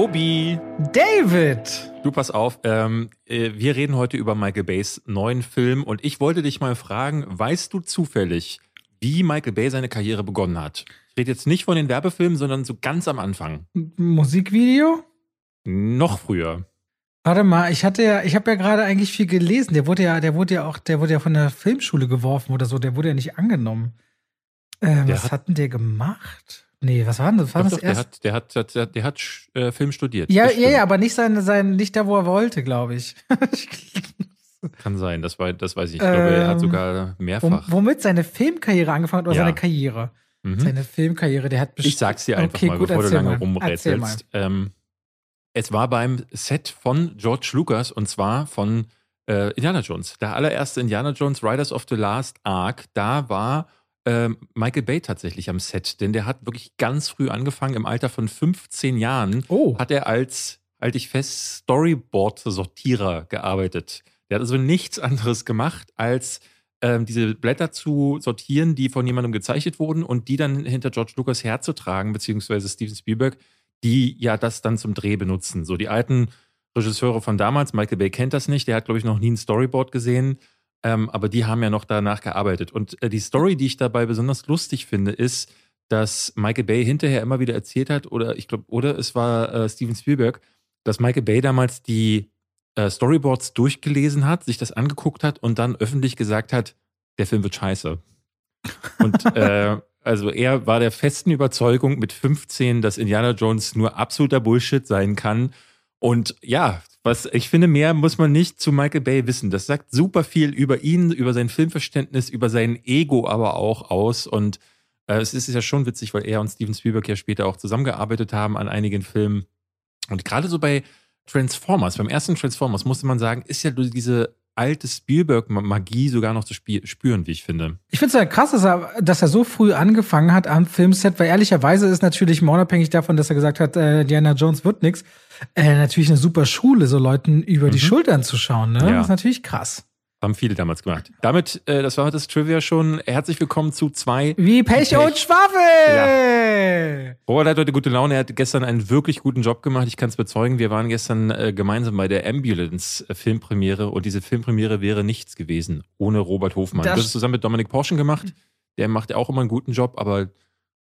Robi. David. Du pass auf, ähm, äh, wir reden heute über Michael Bays neuen Film und ich wollte dich mal fragen, weißt du zufällig, wie Michael Bay seine Karriere begonnen hat? Ich rede jetzt nicht von den Werbefilmen, sondern so ganz am Anfang. Musikvideo? Noch früher. Warte mal, ich hatte ja, ich habe ja gerade eigentlich viel gelesen. Der wurde ja, der wurde ja auch, der wurde ja von der Filmschule geworfen oder so. Der wurde ja nicht angenommen. Äh, was hat, hat denn der gemacht? Nee, was war denn das? War doch, das doch, erst? Der hat, der hat, der hat, der hat äh, Film studiert. Ja, ja, ja, aber nicht sein, sein, nicht da, wo er wollte, glaube ich. Kann sein, das, war, das weiß ich. Ich glaube, ähm, er hat sogar mehrfach. Womit seine Filmkarriere angefangen hat oder ja. seine Karriere? Mhm. Seine Filmkarriere, der hat Ich sag's dir einfach okay, mal, gut, bevor du lange rumrätselst. Ähm, es war beim Set von George Lucas und zwar von äh, Indiana Jones. Der allererste Indiana Jones Riders of the Last Ark, da war ähm, Michael Bay tatsächlich am Set, denn der hat wirklich ganz früh angefangen, im Alter von 15 Jahren oh. hat er als, halte ich fest, Storyboard-Sortierer gearbeitet. Der hat also nichts anderes gemacht, als ähm, diese Blätter zu sortieren, die von jemandem gezeichnet wurden und die dann hinter George Lucas herzutragen, beziehungsweise Steven Spielberg, die ja das dann zum Dreh benutzen. So die alten Regisseure von damals, Michael Bay kennt das nicht, der hat, glaube ich, noch nie ein Storyboard gesehen. Ähm, aber die haben ja noch danach gearbeitet. Und äh, die Story, die ich dabei besonders lustig finde, ist, dass Michael Bay hinterher immer wieder erzählt hat, oder ich glaube, oder es war äh, Steven Spielberg, dass Michael Bay damals die äh, Storyboards durchgelesen hat, sich das angeguckt hat und dann öffentlich gesagt hat, der Film wird scheiße. Und äh, also er war der festen Überzeugung mit 15, dass Indiana Jones nur absoluter Bullshit sein kann. Und ja, was ich finde, mehr muss man nicht zu Michael Bay wissen. Das sagt super viel über ihn, über sein Filmverständnis, über sein Ego aber auch aus. Und äh, es ist ja schon witzig, weil er und Steven Spielberg ja später auch zusammengearbeitet haben an einigen Filmen. Und gerade so bei Transformers, beim ersten Transformers musste man sagen, ist ja diese alte Spielberg-Magie sogar noch zu spüren, wie ich finde. Ich finde es ja krass, dass er, dass er so früh angefangen hat am Filmset, weil ehrlicherweise ist natürlich mal unabhängig davon, dass er gesagt hat, äh, Diana Jones wird nix, äh, natürlich eine super Schule, so Leuten über mhm. die Schultern zu schauen. Ne? Ja. Das ist natürlich krass. Haben viele damals gemacht. Damit, äh, das war das Trivia schon. Herzlich willkommen zu zwei. Wie Pech, Pech. und Schwaffel! Ja. Robert hat heute gute Laune. Er hat gestern einen wirklich guten Job gemacht. Ich kann es bezeugen. Wir waren gestern äh, gemeinsam bei der Ambulance-Filmpremiere und diese Filmpremiere wäre nichts gewesen ohne Robert Hofmann. Das du hast es zusammen mit Dominik Porschen gemacht. Der macht ja auch immer einen guten Job, aber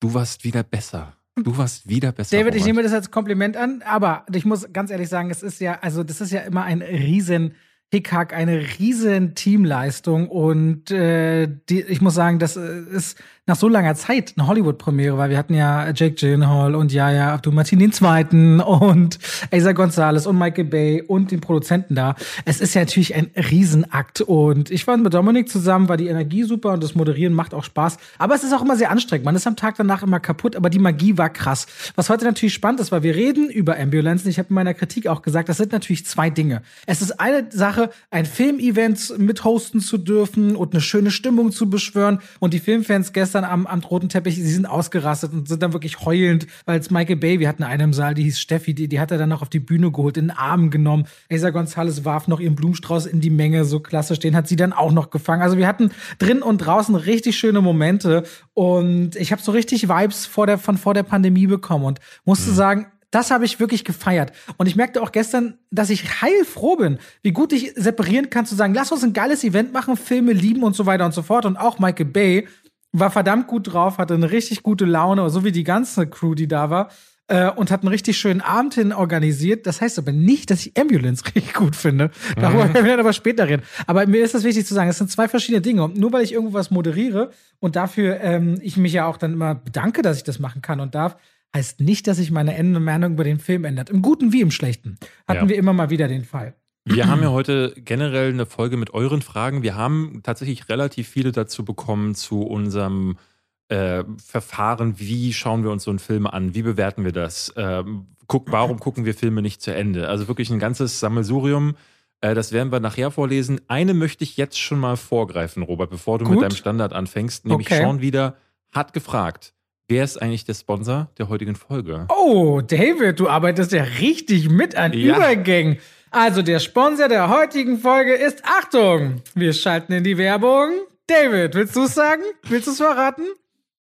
du warst wieder besser. Du warst wieder besser. David, Robert. ich nehme das als Kompliment an, aber ich muss ganz ehrlich sagen, es ist ja, also das ist ja immer ein riesen Hickhack eine riesen Teamleistung und äh, die, ich muss sagen, das äh, ist nach so langer Zeit eine Hollywood-Premiere, weil wir hatten ja Jake Gyllenhaal und Yaya Abdul Martin Zweiten und Asa Gonzalez und Michael Bay und den Produzenten da. Es ist ja natürlich ein Riesenakt und ich war mit Dominik zusammen, war die Energie super und das Moderieren macht auch Spaß. Aber es ist auch immer sehr anstrengend. Man ist am Tag danach immer kaputt, aber die Magie war krass. Was heute natürlich spannend ist, weil wir reden über Ambulanzen. Ich habe in meiner Kritik auch gesagt, das sind natürlich zwei Dinge. Es ist eine Sache, ein Filmevent mithosten zu dürfen und eine schöne Stimmung zu beschwören und die Filmfans gestern gestern am, am roten Teppich, sie sind ausgerastet und sind dann wirklich heulend, weil es Michael Bay, wir hatten einen im Saal, die hieß Steffi, die, die hat er dann noch auf die Bühne geholt, in den Arm genommen. Asa Gonzalez warf noch ihren Blumenstrauß in die Menge, so klassisch, den hat sie dann auch noch gefangen. Also wir hatten drin und draußen richtig schöne Momente und ich habe so richtig Vibes vor der, von vor der Pandemie bekommen und musste mhm. sagen, das habe ich wirklich gefeiert. Und ich merkte auch gestern, dass ich heilfroh bin, wie gut ich separieren kann, zu sagen, lass uns ein geiles Event machen, Filme lieben und so weiter und so fort. Und auch Michael Bay war verdammt gut drauf, hatte eine richtig gute Laune, so wie die ganze Crew, die da war. Äh, und hat einen richtig schönen Abend hin organisiert. Das heißt aber nicht, dass ich Ambulance richtig gut finde. Darüber mhm. werden wir dann aber später reden. Aber mir ist das wichtig zu sagen, es sind zwei verschiedene Dinge. Und nur weil ich irgendwo was moderiere und dafür ähm, ich mich ja auch dann immer bedanke, dass ich das machen kann und darf, heißt nicht, dass sich meine Meinung über den Film ändert. Im Guten wie im Schlechten. Hatten ja. wir immer mal wieder den Fall. Wir haben ja heute generell eine Folge mit euren Fragen. Wir haben tatsächlich relativ viele dazu bekommen zu unserem äh, Verfahren. Wie schauen wir uns so einen Film an? Wie bewerten wir das? Ähm, guck, warum gucken wir Filme nicht zu Ende? Also wirklich ein ganzes Sammelsurium. Äh, das werden wir nachher vorlesen. Eine möchte ich jetzt schon mal vorgreifen, Robert, bevor du Gut. mit deinem Standard anfängst. Nämlich okay. Sean wieder hat gefragt. Wer ist eigentlich der Sponsor der heutigen Folge? Oh, David, du arbeitest ja richtig mit an ja. Übergängen. Also der Sponsor der heutigen Folge ist Achtung! Wir schalten in die Werbung. David, willst du es sagen? Willst du es verraten?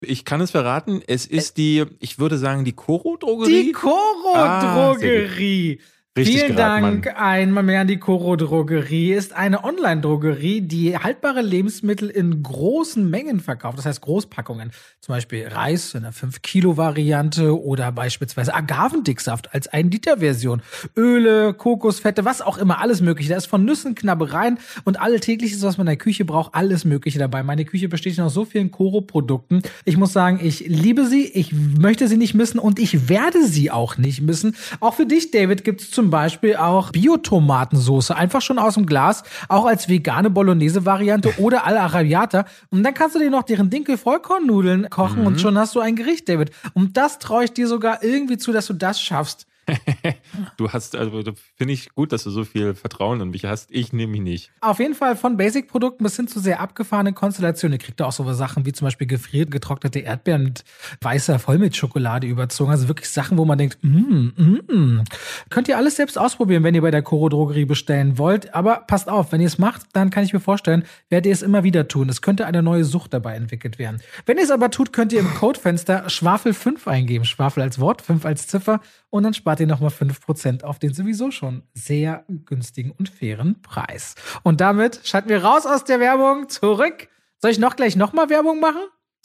Ich kann es verraten, es ist die, ich würde sagen, die Koro-Drogerie. Die Koro-Drogerie. Ah, Richtig Vielen Dank. Mann. Einmal mehr an die Coro Drogerie. Ist eine Online-Drogerie, die haltbare Lebensmittel in großen Mengen verkauft. Das heißt Großpackungen. Zum Beispiel Reis in einer 5-Kilo-Variante oder beispielsweise Agavendicksaft als 1-Liter-Version. Öle, Kokosfette, was auch immer, alles mögliche. Da ist von Nüssen, Knabbereien und alltägliches, was man in der Küche braucht, alles mögliche dabei. Meine Küche besteht aus so vielen Coro-Produkten. Ich muss sagen, ich liebe sie, ich möchte sie nicht missen und ich werde sie auch nicht missen. Auch für dich, David, gibt es zum Beispiel auch Biotomatensoße, einfach schon aus dem Glas, auch als vegane Bolognese-Variante oder alla Arrabbiata. Und dann kannst du dir noch deren Dinkel-Vollkornnudeln kochen mhm. und schon hast du ein Gericht, David. Und das traue ich dir sogar irgendwie zu, dass du das schaffst. du hast, also finde ich gut, dass du so viel Vertrauen in mich hast. Ich nehme mich nicht. Auf jeden Fall von Basic-Produkten bis hin zu sehr abgefahrenen Konstellationen. Ihr kriegt da auch so Sachen wie zum Beispiel gefriert getrocknete Erdbeeren mit weißer Vollmilchschokolade überzogen. Also wirklich Sachen, wo man denkt, mm, mm, mm. Könnt ihr alles selbst ausprobieren, wenn ihr bei der Koro Drogerie bestellen wollt. Aber passt auf, wenn ihr es macht, dann kann ich mir vorstellen, werdet ihr es immer wieder tun. Es könnte eine neue Sucht dabei entwickelt werden. Wenn ihr es aber tut, könnt ihr im Codefenster Schwafel 5 eingeben. Schwafel als Wort, 5 als Ziffer und dann spart ihr nochmal 5% auf den sowieso schon sehr günstigen und fairen Preis. Und damit schalten wir raus aus der Werbung zurück. Soll ich noch gleich nochmal Werbung machen?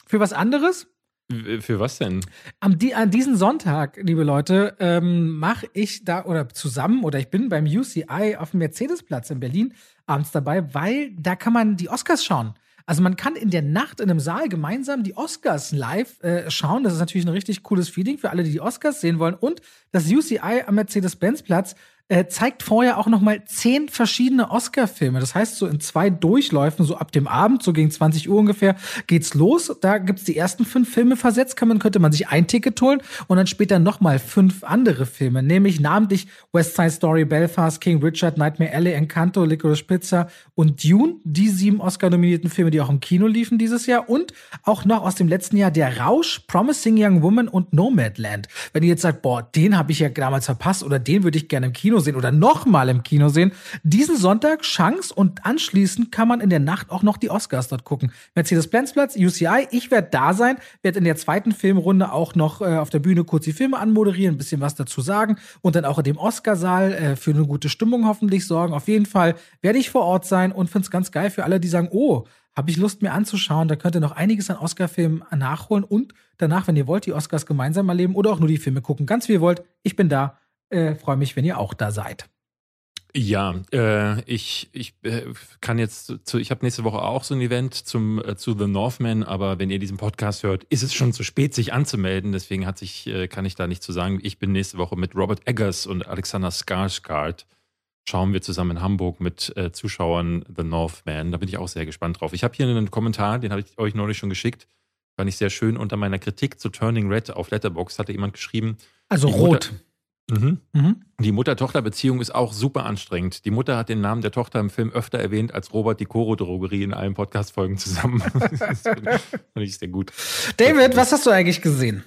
Für was anderes? Für was denn? Am, an diesem Sonntag, liebe Leute, ähm, mache ich da oder zusammen oder ich bin beim UCI auf dem Mercedesplatz in Berlin abends dabei, weil da kann man die Oscars schauen. Also man kann in der Nacht in einem Saal gemeinsam die Oscars live äh, schauen. Das ist natürlich ein richtig cooles Feeling für alle, die die Oscars sehen wollen. Und das UCI am Mercedes-Benz-Platz äh, zeigt vorher auch noch mal zehn verschiedene Oscar-Filme. Das heißt, so in zwei Durchläufen, so ab dem Abend, so gegen 20 Uhr ungefähr, geht's los. Da gibt's die ersten fünf Filme versetzt, kann man, könnte man sich ein Ticket holen und dann später noch mal fünf andere Filme, nämlich namentlich West Side Story, Belfast, King Richard, Nightmare Alley, Encanto, Licorice Pizza und Dune, die sieben Oscar-nominierten Filme, die auch im Kino liefen dieses Jahr und auch noch aus dem letzten Jahr Der Rausch, Promising Young Woman und Nomadland. Wenn ihr jetzt sagt, boah, den habe ich ja damals verpasst oder den würde ich gerne im Kino Kino sehen oder nochmal im Kino sehen. Diesen Sonntag Chance und anschließend kann man in der Nacht auch noch die Oscars dort gucken. Mercedes-Benz-Platz, UCI, ich werde da sein, werde in der zweiten Filmrunde auch noch äh, auf der Bühne kurz die Filme anmoderieren, ein bisschen was dazu sagen und dann auch in dem Oscarsaal äh, für eine gute Stimmung hoffentlich sorgen. Auf jeden Fall werde ich vor Ort sein und finde es ganz geil für alle, die sagen, oh, habe ich Lust mir anzuschauen. Da könnt ihr noch einiges an Oscar-Filmen nachholen und danach, wenn ihr wollt, die Oscars gemeinsam erleben oder auch nur die Filme gucken. Ganz wie ihr wollt. Ich bin da. Äh, Freue mich, wenn ihr auch da seid. Ja, äh, ich, ich äh, kann jetzt zu, ich habe nächste Woche auch so ein Event zum äh, zu The Northman, aber wenn ihr diesen Podcast hört, ist es schon zu spät, sich anzumelden. Deswegen hat sich, äh, kann ich da nicht zu sagen. Ich bin nächste Woche mit Robert Eggers und Alexander Skarsgård. Schauen wir zusammen in Hamburg mit äh, Zuschauern The Northman. Da bin ich auch sehr gespannt drauf. Ich habe hier einen Kommentar, den habe ich euch neulich schon geschickt. Fand ich sehr schön. Unter meiner Kritik zu Turning Red auf Letterbox hatte jemand geschrieben. Also rot. Mutter, Mhm. Mhm. Die Mutter-Tochter-Beziehung ist auch super anstrengend. Die Mutter hat den Namen der Tochter im Film öfter erwähnt als Robert die Koro-Drogerie in allen Podcast-Folgen zusammen. das fand ich sehr gut. David, was hast du eigentlich gesehen?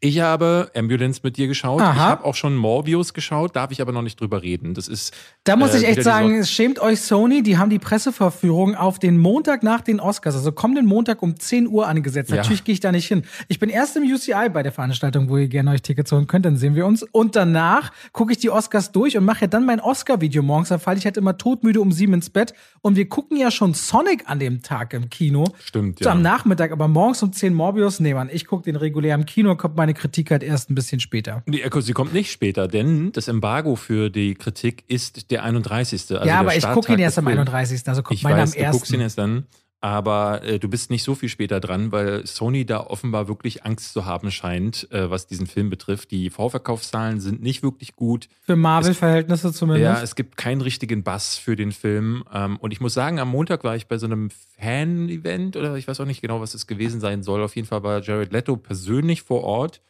Ich habe Ambulance mit dir geschaut. Aha. Ich habe auch schon Morbius geschaut, darf ich aber noch nicht drüber reden. Das ist. Da muss äh, ich echt sagen, es schämt euch Sony, die haben die Presseverführung auf den Montag nach den Oscars, also kommenden Montag um 10 Uhr angesetzt. Ja. Natürlich gehe ich da nicht hin. Ich bin erst im UCI bei der Veranstaltung, wo ihr gerne euch Tickets holen könnt, dann sehen wir uns. Und danach gucke ich die Oscars durch und mache ja dann mein Oscar-Video morgens. Da falle ich halt immer todmüde um sieben ins Bett. Und wir gucken ja schon Sonic an dem Tag im Kino. Stimmt, ja. So am Nachmittag, aber morgens um 10 Morbius. Nee, Mann, ich gucke den regulär im Kino, kommt meine Kritik halt erst ein bisschen später. Die, sie kommt nicht später, denn das Embargo für die Kritik ist der 31. Also ja, aber ich gucke ihn erst am 31. Also kommt meiner am 1. Du guckst ihn erst dann. Aber äh, du bist nicht so viel später dran, weil Sony da offenbar wirklich Angst zu haben scheint, äh, was diesen Film betrifft. Die Vorverkaufszahlen sind nicht wirklich gut. Für Marvel-Verhältnisse zumindest. Ja, es gibt keinen richtigen Bass für den Film. Ähm, und ich muss sagen, am Montag war ich bei so einem Fan-Event oder ich weiß auch nicht genau, was es gewesen sein soll. Auf jeden Fall war Jared Leto persönlich vor Ort.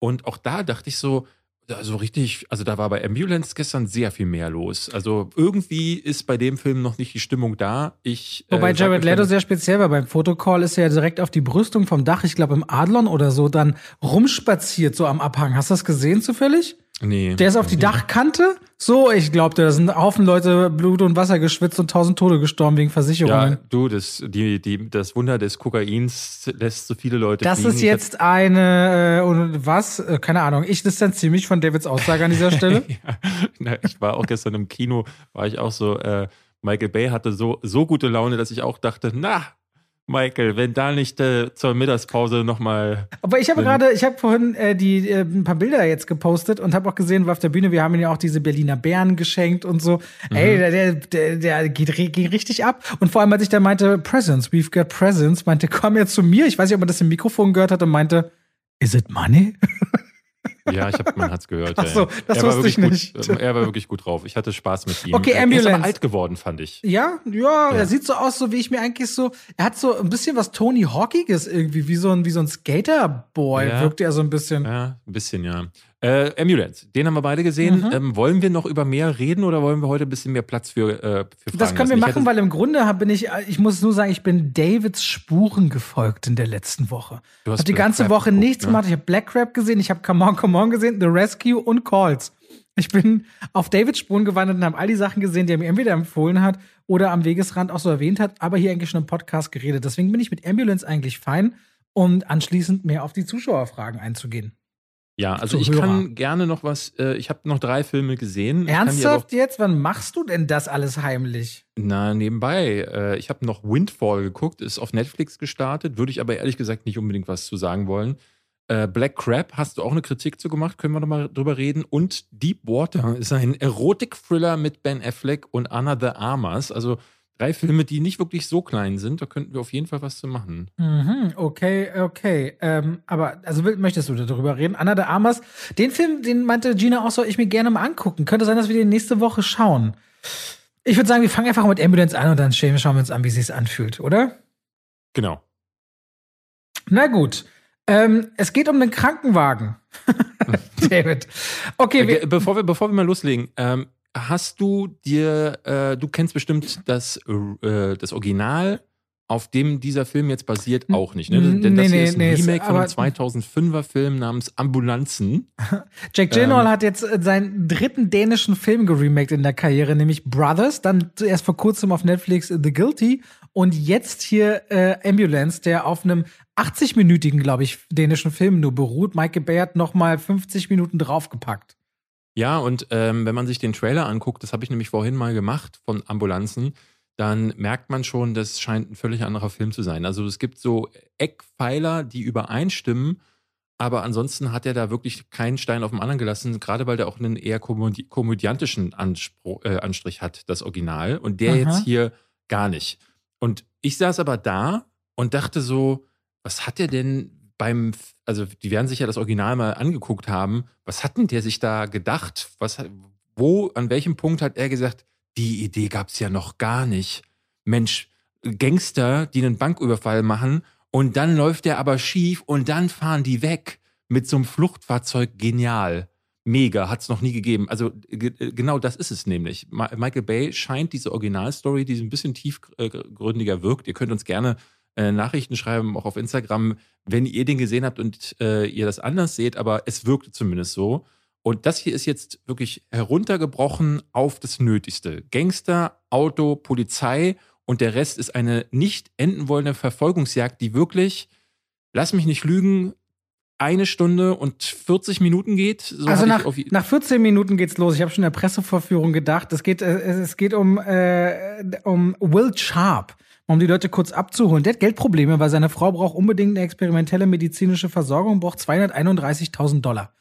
Und auch da dachte ich so, also richtig, also da war bei Ambulance gestern sehr viel mehr los. Also irgendwie ist bei dem Film noch nicht die Stimmung da. Ich, äh, Wobei äh, Jared Leto sehr speziell war. Beim Fotocall ist er ja direkt auf die Brüstung vom Dach, ich glaube im Adlon oder so, dann rumspaziert, so am Abhang. Hast du das gesehen zufällig? Nee. Der ist auf die Dachkante. So, ich glaubte, da sind Haufen Leute Blut und Wasser geschwitzt und tausend Tode gestorben wegen Versicherungen. Ja, du, das, die, die, das Wunder des Kokains lässt so viele Leute Das fliegen. ist jetzt eine, äh, was? Äh, keine Ahnung. Ich distanziere mich von Davids Aussage an dieser Stelle. ja, ich war auch gestern im Kino, war ich auch so, äh, Michael Bay hatte so, so gute Laune, dass ich auch dachte, na, Michael, wenn da nicht äh, zur Mittagspause nochmal. Aber ich habe gerade, ich habe vorhin äh, die äh, ein paar Bilder jetzt gepostet und habe auch gesehen, war auf der Bühne, wir haben ihm ja auch diese Berliner Bären geschenkt und so. Mhm. Ey, der, der, der geht, geht richtig ab. Und vor allem, als ich da meinte, Presents, we've got presents, meinte, komm jetzt zu mir. Ich weiß nicht, ob man das im Mikrofon gehört hat und meinte, is it money? Ja, ich hab, man hat's gehört. Ach so, das wusste ich nicht. Gut, er war wirklich gut drauf. Ich hatte Spaß mit ihm. Okay, Ambulance. Er ist aber alt geworden, fand ich. Ja, ja, ja, er sieht so aus, so wie ich mir eigentlich so. Er hat so ein bisschen was Tony Hawkiges irgendwie, wie so ein, wie so ein Skaterboy, ja. wirkt er so ein bisschen. Ja, ein bisschen, ja. Äh, Ambulance, den haben wir beide gesehen. Mhm. Ähm, wollen wir noch über mehr reden oder wollen wir heute ein bisschen mehr Platz für, äh, für Fragen Das können wir machen, weil im Grunde bin ich, ich muss nur sagen, ich bin Davids Spuren gefolgt in der letzten Woche. Du hast hab die ganze Crab Woche geguckt, nichts ne? gemacht. Ich habe Black Crab gesehen, ich habe Come On, Come On gesehen, The Rescue und Calls. Ich bin auf Davids Spuren gewandert und habe all die Sachen gesehen, die er mir entweder empfohlen hat oder am Wegesrand auch so erwähnt hat, aber hier eigentlich schon im Podcast geredet. Deswegen bin ich mit Ambulance eigentlich fein, um anschließend mehr auf die Zuschauerfragen einzugehen. Ja, also ich kann gerne noch was, äh, ich habe noch drei Filme gesehen. Ernsthaft jetzt? Wann machst du denn das alles heimlich? Na, nebenbei. Äh, ich habe noch Windfall geguckt, ist auf Netflix gestartet, würde ich aber ehrlich gesagt nicht unbedingt was zu sagen wollen. Äh, Black Crab hast du auch eine Kritik zu gemacht, können wir noch mal drüber reden. Und Deep Water ist ein Erotik-Thriller mit Ben Affleck und Anna de Armas. Also drei Filme, die nicht wirklich so klein sind. Da könnten wir auf jeden Fall was zu machen. Mhm, okay, okay. Ähm, aber, also möchtest du darüber reden? Anna de Armas, den Film, den meinte Gina auch, soll ich mir gerne mal angucken. Könnte sein, dass wir den nächste Woche schauen. Ich würde sagen, wir fangen einfach mit Ambulance an und dann schauen wir uns an, wie es sich anfühlt, oder? Genau. Na gut. Ähm, es geht um den Krankenwagen. David. Okay. Wir bevor, wir, bevor wir mal loslegen, ähm, hast du dir, äh, du kennst bestimmt das, äh, das Original, auf dem dieser Film jetzt basiert, auch nicht. Ne? Denn das nee, ist ein nee, Remake von einem 2005er Film namens Ambulanzen. Jack Gyllenhaal ähm, hat jetzt äh, seinen dritten dänischen Film geremaked in der Karriere, nämlich Brothers. Dann zuerst vor kurzem auf Netflix The Guilty und jetzt hier äh, Ambulance, der auf einem 80-minütigen, glaube ich, dänischen Film nur beruht. Michael Bay hat noch mal 50 Minuten draufgepackt. Ja, und ähm, wenn man sich den Trailer anguckt, das habe ich nämlich vorhin mal gemacht von Ambulanzen, dann merkt man schon, das scheint ein völlig anderer Film zu sein. Also es gibt so Eckpfeiler, die übereinstimmen, aber ansonsten hat er da wirklich keinen Stein auf dem anderen gelassen, gerade weil der auch einen eher komödi komödiantischen Anspruch, äh, Anstrich hat, das Original. Und der Aha. jetzt hier gar nicht. Und ich saß aber da und dachte so, was hat er denn beim, also die werden sich ja das Original mal angeguckt haben, was hat denn der sich da gedacht? Was, wo, an welchem Punkt hat er gesagt, die Idee gab es ja noch gar nicht. Mensch, Gangster, die einen Banküberfall machen und dann läuft der aber schief und dann fahren die weg mit so einem Fluchtfahrzeug. Genial. Mega, hat es noch nie gegeben. Also genau das ist es nämlich. Michael Bay scheint diese Originalstory, die ein bisschen tiefgründiger wirkt. Ihr könnt uns gerne äh, Nachrichten schreiben, auch auf Instagram, wenn ihr den gesehen habt und äh, ihr das anders seht, aber es wirkte zumindest so. Und das hier ist jetzt wirklich heruntergebrochen auf das Nötigste. Gangster, Auto, Polizei und der Rest ist eine nicht enden wollende Verfolgungsjagd, die wirklich, lass mich nicht lügen, eine Stunde und 40 Minuten geht. So also nach, nach 14 Minuten geht's los. Ich habe schon in der Pressevorführung gedacht. Es geht, äh, es geht um, äh, um Will Sharp um die Leute kurz abzuholen. Der hat Geldprobleme, weil seine Frau braucht unbedingt eine experimentelle medizinische Versorgung, braucht 231.000 Dollar.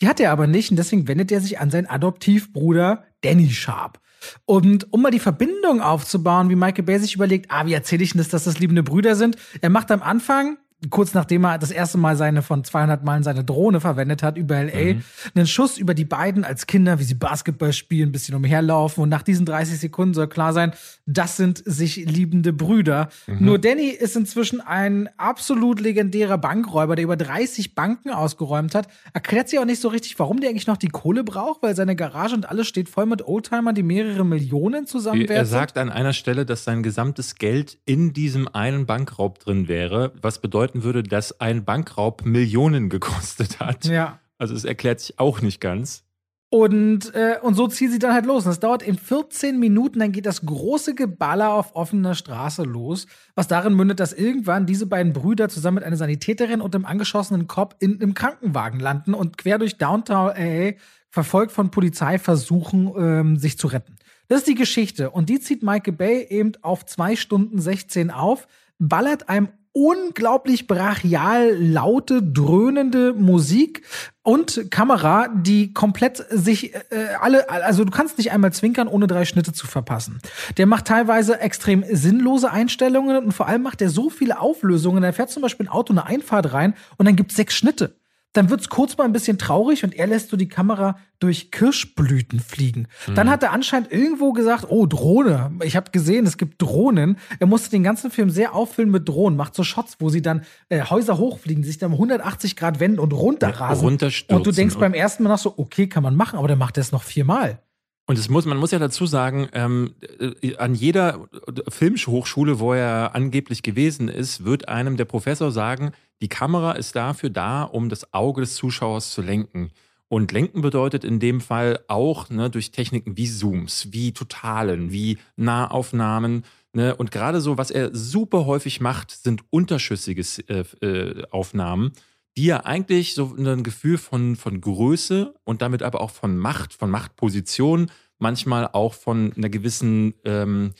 Die hat er aber nicht und deswegen wendet er sich an seinen Adoptivbruder Danny Sharp. Und um mal die Verbindung aufzubauen, wie Michael Bay sich überlegt, ah, wie erzähle ich denn das, dass das liebende Brüder sind? Er macht am Anfang kurz nachdem er das erste Mal seine von 200 Meilen seine Drohne verwendet hat über LA, mhm. einen Schuss über die beiden als Kinder, wie sie Basketball spielen, ein bisschen umherlaufen. Und nach diesen 30 Sekunden soll klar sein, das sind sich liebende Brüder. Mhm. Nur Danny ist inzwischen ein absolut legendärer Bankräuber, der über 30 Banken ausgeräumt hat. Erklärt sich auch nicht so richtig, warum der eigentlich noch die Kohle braucht, weil seine Garage und alles steht voll mit Oldtimern, die mehrere Millionen zusammenwerten. Er sagt an einer Stelle, dass sein gesamtes Geld in diesem einen Bankraub drin wäre, was bedeutet, bedeuten würde, dass ein Bankraub Millionen gekostet hat. Ja. Also es erklärt sich auch nicht ganz. Und, äh, und so zieht sie dann halt los. Und das dauert in 14 Minuten, dann geht das große Geballer auf offener Straße los, was darin mündet, dass irgendwann diese beiden Brüder zusammen mit einer Sanitäterin und einem angeschossenen Cop in einem Krankenwagen landen und quer durch Downtown LA, verfolgt von Polizei, versuchen, ähm, sich zu retten. Das ist die Geschichte. Und die zieht Michael Bay eben auf zwei Stunden 16 auf, ballert einem unglaublich brachial laute, dröhnende Musik und Kamera, die komplett sich äh, alle, also du kannst nicht einmal zwinkern, ohne drei Schnitte zu verpassen. Der macht teilweise extrem sinnlose Einstellungen und vor allem macht er so viele Auflösungen. Er fährt zum Beispiel ein Auto eine Einfahrt rein und dann gibt's sechs Schnitte dann wird's kurz mal ein bisschen traurig und er lässt so die Kamera durch Kirschblüten fliegen. Mhm. Dann hat er anscheinend irgendwo gesagt, oh, Drohne. Ich habe gesehen, es gibt Drohnen. Er musste den ganzen Film sehr auffüllen mit Drohnen, macht so Shots, wo sie dann äh, Häuser hochfliegen, sich dann 180 Grad wenden und runterrasen. Ja, und du denkst beim ersten Mal noch so, okay, kann man machen, aber der macht das noch viermal. Und es muss, man muss ja dazu sagen, ähm, äh, an jeder Filmhochschule, wo er angeblich gewesen ist, wird einem der Professor sagen, die Kamera ist dafür da, um das Auge des Zuschauers zu lenken. Und lenken bedeutet in dem Fall auch ne, durch Techniken wie Zooms, wie Totalen, wie Nahaufnahmen. Ne? Und gerade so, was er super häufig macht, sind unterschüssige äh, äh, Aufnahmen, die ja eigentlich so ein Gefühl von, von Größe und damit aber auch von Macht, von Machtposition, manchmal auch von einer gewissen ähm,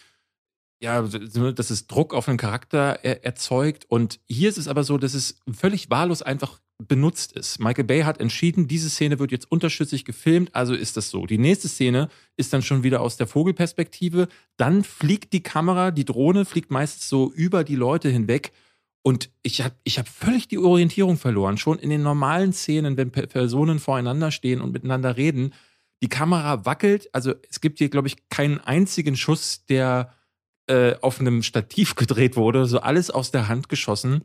ja, dass es Druck auf einen Charakter er erzeugt. Und hier ist es aber so, dass es völlig wahllos einfach benutzt ist. Michael Bay hat entschieden, diese Szene wird jetzt unterschüssig gefilmt, also ist das so. Die nächste Szene ist dann schon wieder aus der Vogelperspektive. Dann fliegt die Kamera, die Drohne fliegt meistens so über die Leute hinweg. Und ich habe ich hab völlig die Orientierung verloren. Schon in den normalen Szenen, wenn Personen voreinander stehen und miteinander reden, die Kamera wackelt. Also es gibt hier, glaube ich, keinen einzigen Schuss, der äh, auf einem Stativ gedreht wurde, so alles aus der Hand geschossen.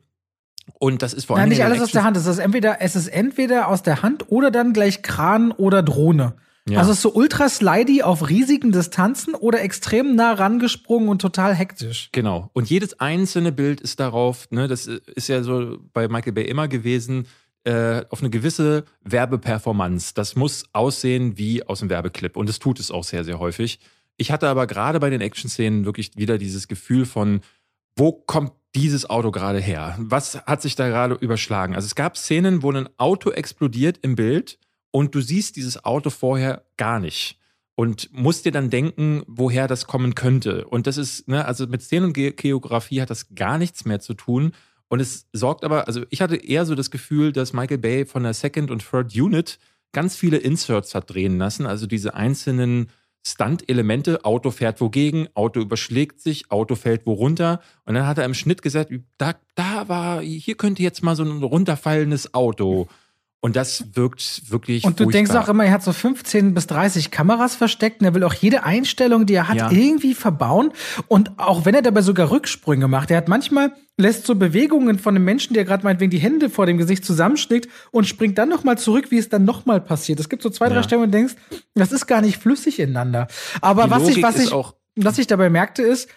Und das ist vor allem. Nein, nicht alles aus der Hand. Es ist entweder, es ist entweder aus der Hand oder dann gleich Kran oder Drohne. Ja. Also es ist so ultra slidey auf riesigen Distanzen oder extrem nah rangesprungen und total hektisch. Genau. Und jedes einzelne Bild ist darauf, ne, das ist ja so bei Michael Bay immer gewesen, äh, auf eine gewisse Werbeperformance. Das muss aussehen wie aus einem Werbeclip. Und es tut es auch sehr, sehr häufig. Ich hatte aber gerade bei den Action-Szenen wirklich wieder dieses Gefühl von, wo kommt dieses Auto gerade her? Was hat sich da gerade überschlagen? Also es gab Szenen, wo ein Auto explodiert im Bild und du siehst dieses Auto vorher gar nicht und musst dir dann denken, woher das kommen könnte. Und das ist, ne, also mit Szenen und Geografie hat das gar nichts mehr zu tun. Und es sorgt aber, also ich hatte eher so das Gefühl, dass Michael Bay von der Second und Third Unit ganz viele Inserts hat drehen lassen, also diese einzelnen Stunt-Elemente, Auto fährt wogegen, Auto überschlägt sich, Auto fällt wo runter. Und dann hat er im Schnitt gesagt, da, da war, hier könnte jetzt mal so ein runterfallendes Auto. Und das wirkt wirklich. Und du furchtbar. denkst auch immer, er hat so 15 bis 30 Kameras versteckt und er will auch jede Einstellung, die er hat, ja. irgendwie verbauen. Und auch wenn er dabei sogar Rücksprünge macht, er hat manchmal lässt so Bewegungen von einem Menschen, der gerade meinetwegen die Hände vor dem Gesicht zusammenschlägt und springt dann nochmal zurück, wie es dann nochmal passiert. Es gibt so zwei, drei ja. Stellen, wo du denkst, das ist gar nicht flüssig ineinander. Aber was ich, was ich, was ich dabei merkte, ist,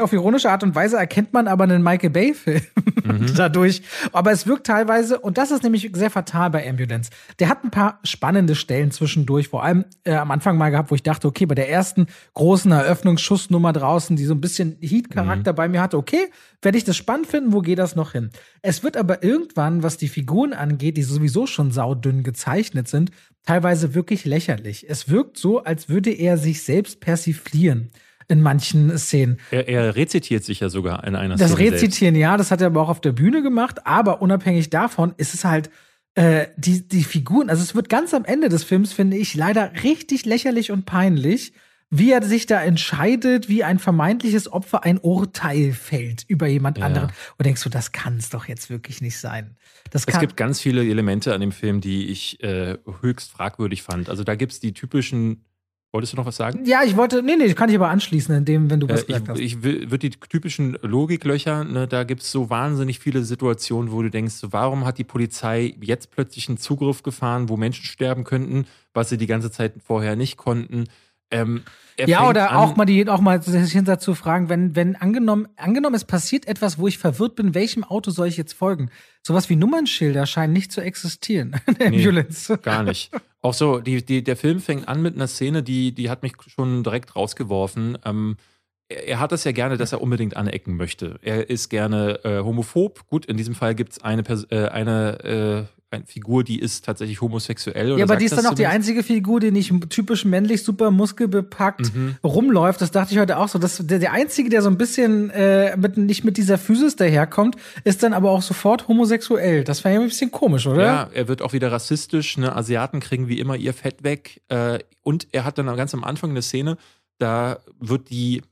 auf ironische Art und Weise erkennt man aber einen Michael Bay-Film mhm. dadurch. Aber es wirkt teilweise, und das ist nämlich sehr fatal bei Ambulance. Der hat ein paar spannende Stellen zwischendurch, vor allem äh, am Anfang mal gehabt, wo ich dachte, okay, bei der ersten großen Eröffnungsschussnummer draußen, die so ein bisschen Heat-Charakter mhm. bei mir hatte, okay, werde ich das spannend finden, wo geht das noch hin? Es wird aber irgendwann, was die Figuren angeht, die sowieso schon saudünn gezeichnet sind, teilweise wirklich lächerlich. Es wirkt so, als würde er sich selbst persiflieren in manchen Szenen. Er, er rezitiert sich ja sogar in einer das Szene. Das Rezitieren, selbst. ja, das hat er aber auch auf der Bühne gemacht, aber unabhängig davon ist es halt äh, die, die Figuren, also es wird ganz am Ende des Films, finde ich, leider richtig lächerlich und peinlich, wie er sich da entscheidet, wie ein vermeintliches Opfer ein Urteil fällt über jemand ja. anderen. Und denkst du, das kann es doch jetzt wirklich nicht sein. Das es gibt ganz viele Elemente an dem Film, die ich äh, höchst fragwürdig fand. Also da gibt es die typischen Wolltest du noch was sagen? Ja, ich wollte, nee, nee, kann ich aber anschließen, indem, wenn du was äh, gesagt ich, hast. Ich würde die typischen Logiklöcher, ne, da gibt es so wahnsinnig viele Situationen, wo du denkst, so, warum hat die Polizei jetzt plötzlich einen Zugriff gefahren, wo Menschen sterben könnten, was sie die ganze Zeit vorher nicht konnten? Ähm, ja, oder auch mal die, auch mal sich hinter zu fragen, wenn, wenn angenommen, angenommen, es passiert etwas, wo ich verwirrt bin, welchem Auto soll ich jetzt folgen? Sowas wie Nummernschilder scheinen nicht zu existieren in der nee, Ambulance. Gar nicht. Auch so, die, die, der Film fängt an mit einer Szene, die, die hat mich schon direkt rausgeworfen. Ähm, er hat das ja gerne, dass er unbedingt anecken möchte. Er ist gerne äh, homophob. Gut, in diesem Fall gibt es eine, äh, eine äh, eine Figur, die ist tatsächlich homosexuell. ja, aber die ist dann auch die einzige Figur, die nicht typisch männlich, super muskelbepackt mhm. rumläuft. Das dachte ich heute auch so. Das, der, der einzige, der so ein bisschen äh, mit, nicht mit dieser Physis daherkommt, ist dann aber auch sofort homosexuell. Das war ja ein bisschen komisch, oder? Ja, er wird auch wieder rassistisch. Ne? Asiaten kriegen wie immer ihr Fett weg. Äh, und er hat dann ganz am Anfang eine Szene, da wird die,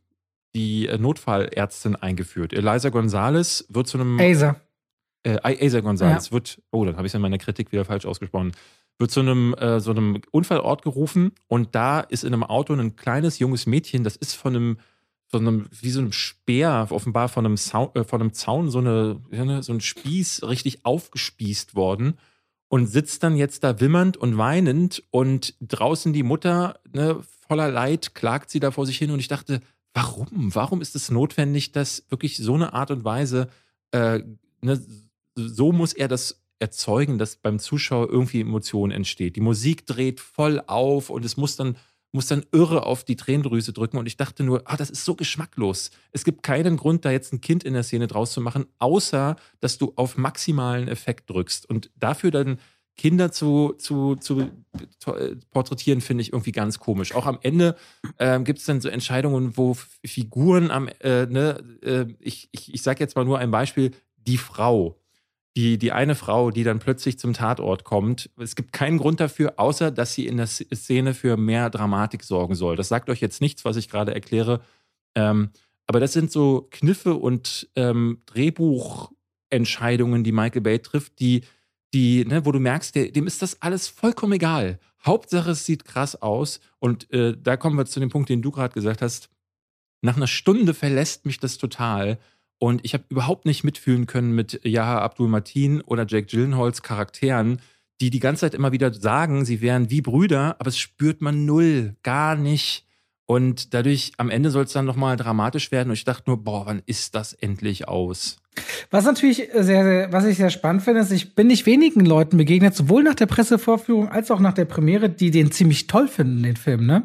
die Notfallärztin eingeführt. Eliza Gonzalez wird zu einem. Asa äh, Asa Gonzalez ja. wird, oh, dann habe ich es in meiner Kritik wieder falsch ausgesprochen, wird zu einem, äh, so einem Unfallort gerufen und da ist in einem Auto ein kleines junges Mädchen, das ist von einem, von einem wie so einem Speer, offenbar von einem, Sau, äh, von einem Zaun, so, eine, so ein Spieß richtig aufgespießt worden und sitzt dann jetzt da wimmernd und weinend und draußen die Mutter, ne, voller Leid, klagt sie da vor sich hin und ich dachte, warum? Warum ist es notwendig, dass wirklich so eine Art und Weise äh, ne, so muss er das erzeugen, dass beim Zuschauer irgendwie Emotion entsteht. Die Musik dreht voll auf und es muss dann muss dann irre auf die Tränendrüse drücken. Und ich dachte nur, ah, das ist so geschmacklos. Es gibt keinen Grund, da jetzt ein Kind in der Szene draus zu machen, außer dass du auf maximalen Effekt drückst. Und dafür dann Kinder zu, zu, zu porträtieren, finde ich irgendwie ganz komisch. Auch am Ende äh, gibt es dann so Entscheidungen, wo Figuren am, äh, ne, äh, ich, ich, ich sage jetzt mal nur ein Beispiel, die Frau die, die eine Frau, die dann plötzlich zum Tatort kommt, es gibt keinen Grund dafür, außer dass sie in der Szene für mehr Dramatik sorgen soll. Das sagt euch jetzt nichts, was ich gerade erkläre. Ähm, aber das sind so Kniffe und ähm, Drehbuchentscheidungen, die Michael Bay trifft, die, die, ne, wo du merkst, der, dem ist das alles vollkommen egal. Hauptsache, es sieht krass aus. Und äh, da kommen wir zu dem Punkt, den du gerade gesagt hast. Nach einer Stunde verlässt mich das total. Und ich habe überhaupt nicht mitfühlen können mit Yaha Abdul Matin oder Jake Gyllenhaals Charakteren, die die ganze Zeit immer wieder sagen, sie wären wie Brüder, aber es spürt man null, gar nicht. Und dadurch am Ende soll es dann nochmal dramatisch werden. Und ich dachte nur, boah, wann ist das endlich aus? Was natürlich sehr, sehr, was ich sehr spannend finde, ist, ich bin nicht wenigen Leuten begegnet, sowohl nach der Pressevorführung als auch nach der Premiere, die den ziemlich toll finden, den Film, ne?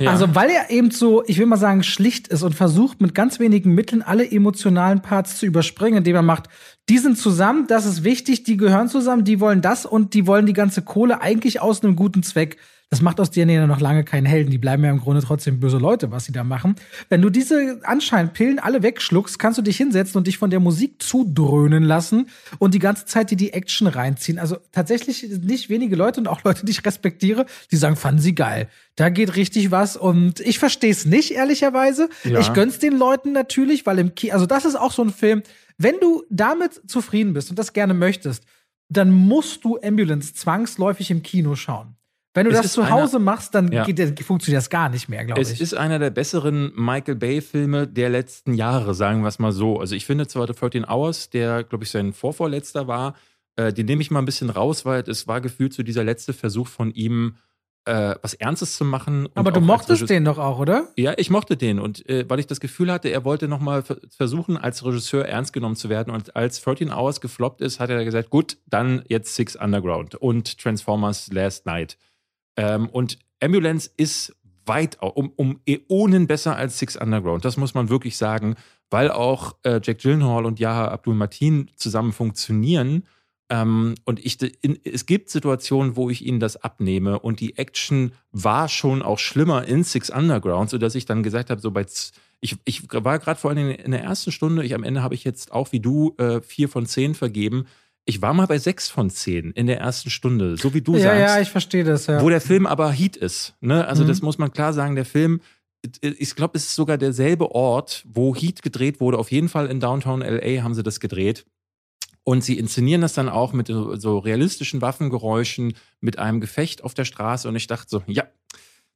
Ja. Also, weil er eben so, ich will mal sagen, schlicht ist und versucht mit ganz wenigen Mitteln alle emotionalen Parts zu überspringen, indem er macht, die sind zusammen, das ist wichtig, die gehören zusammen, die wollen das und die wollen die ganze Kohle eigentlich aus einem guten Zweck das macht aus denen ja noch lange keinen Helden. Die bleiben ja im Grunde trotzdem böse Leute, was sie da machen. Wenn du diese Anscheinpillen alle wegschluckst, kannst du dich hinsetzen und dich von der Musik zudröhnen lassen und die ganze Zeit dir die Action reinziehen. Also tatsächlich nicht wenige Leute und auch Leute, die ich respektiere, die sagen, fanden sie geil. Da geht richtig was und ich verstehe es nicht, ehrlicherweise. Ja. Ich gönn's den Leuten natürlich, weil im Kino, also das ist auch so ein Film, wenn du damit zufrieden bist und das gerne möchtest, dann musst du Ambulance zwangsläufig im Kino schauen. Wenn du es das zu Hause einer, machst, dann ja. geht, funktioniert das gar nicht mehr, glaube ich. Es ist einer der besseren Michael Bay-Filme der letzten Jahre, sagen wir es mal so. Also ich finde zwar The 13 Hours, der, glaube ich, sein Vorvorletzter war, äh, den nehme ich mal ein bisschen raus, weil es war gefühlt so dieser letzte Versuch von ihm, äh, was Ernstes zu machen. Aber du mochtest den doch auch, oder? Ja, ich mochte den. Und äh, weil ich das Gefühl hatte, er wollte nochmal versuchen, als Regisseur ernst genommen zu werden. Und als 13 Hours gefloppt ist, hat er gesagt, gut, dann jetzt Six Underground und Transformers Last Night. Ähm, und Ambulance ist weit, um, um Äonen besser als Six Underground. Das muss man wirklich sagen, weil auch äh, Jack Gyllenhaal und Yaha Abdul Mateen zusammen funktionieren. Ähm, und ich, in, es gibt Situationen, wo ich ihnen das abnehme und die Action war schon auch schlimmer in Six Underground, sodass ich dann gesagt habe, so bei ich, ich war gerade vor allem in der ersten Stunde, ich am Ende habe ich jetzt auch wie du äh, vier von zehn vergeben ich war mal bei sechs von zehn in der ersten Stunde, so wie du ja, sagst. Ja, ich verstehe das, ja. Wo der Film aber Heat ist. Ne? Also, mhm. das muss man klar sagen, der Film, ich glaube, es ist sogar derselbe Ort, wo Heat gedreht wurde. Auf jeden Fall in Downtown LA haben sie das gedreht. Und sie inszenieren das dann auch mit so realistischen Waffengeräuschen, mit einem Gefecht auf der Straße. Und ich dachte so, ja,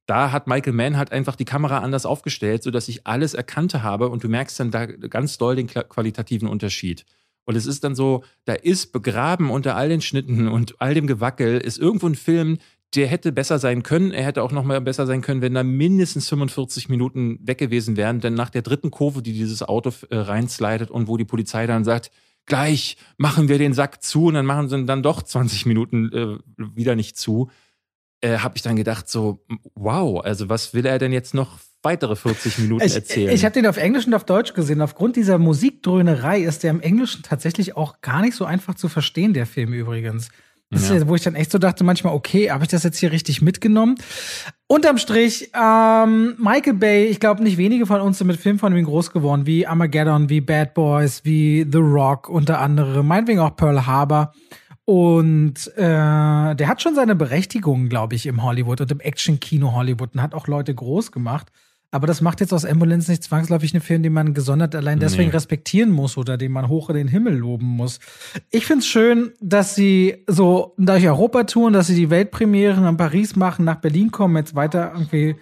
da hat Michael Mann halt einfach die Kamera anders aufgestellt, sodass ich alles erkannte habe. Und du merkst dann da ganz doll den qualitativen Unterschied. Und es ist dann so, da ist begraben unter all den Schnitten und all dem Gewackel, ist irgendwo ein Film, der hätte besser sein können. Er hätte auch noch mal besser sein können, wenn da mindestens 45 Minuten weg gewesen wären. Denn nach der dritten Kurve, die dieses Auto äh, reinslidet und wo die Polizei dann sagt, gleich machen wir den Sack zu und dann machen sie dann doch 20 Minuten äh, wieder nicht zu, äh, habe ich dann gedacht so, wow, also was will er denn jetzt noch weitere 40 Minuten ich, erzählen? Ich habe den auf Englisch und auf Deutsch gesehen. Aufgrund dieser Musikdröhnerei ist der im Englischen tatsächlich auch gar nicht so einfach zu verstehen, der Film übrigens. Das ja. ist, wo ich dann echt so dachte, manchmal, okay, habe ich das jetzt hier richtig mitgenommen? Unterm Strich, ähm, Michael Bay, ich glaube, nicht wenige von uns sind mit Filmen von ihm groß geworden, wie Armageddon, wie Bad Boys, wie The Rock unter anderem, meinetwegen auch Pearl Harbor. Und äh, der hat schon seine Berechtigung, glaube ich, im Hollywood und im Action-Kino Hollywood und hat auch Leute groß gemacht. Aber das macht jetzt aus Ambulance nicht zwangsläufig einen Film, den man gesondert allein deswegen nee. respektieren muss oder den man hoch in den Himmel loben muss. Ich finde es schön, dass sie so durch Europa touren, dass sie die Weltpremieren in Paris machen, nach Berlin kommen, jetzt weiter irgendwie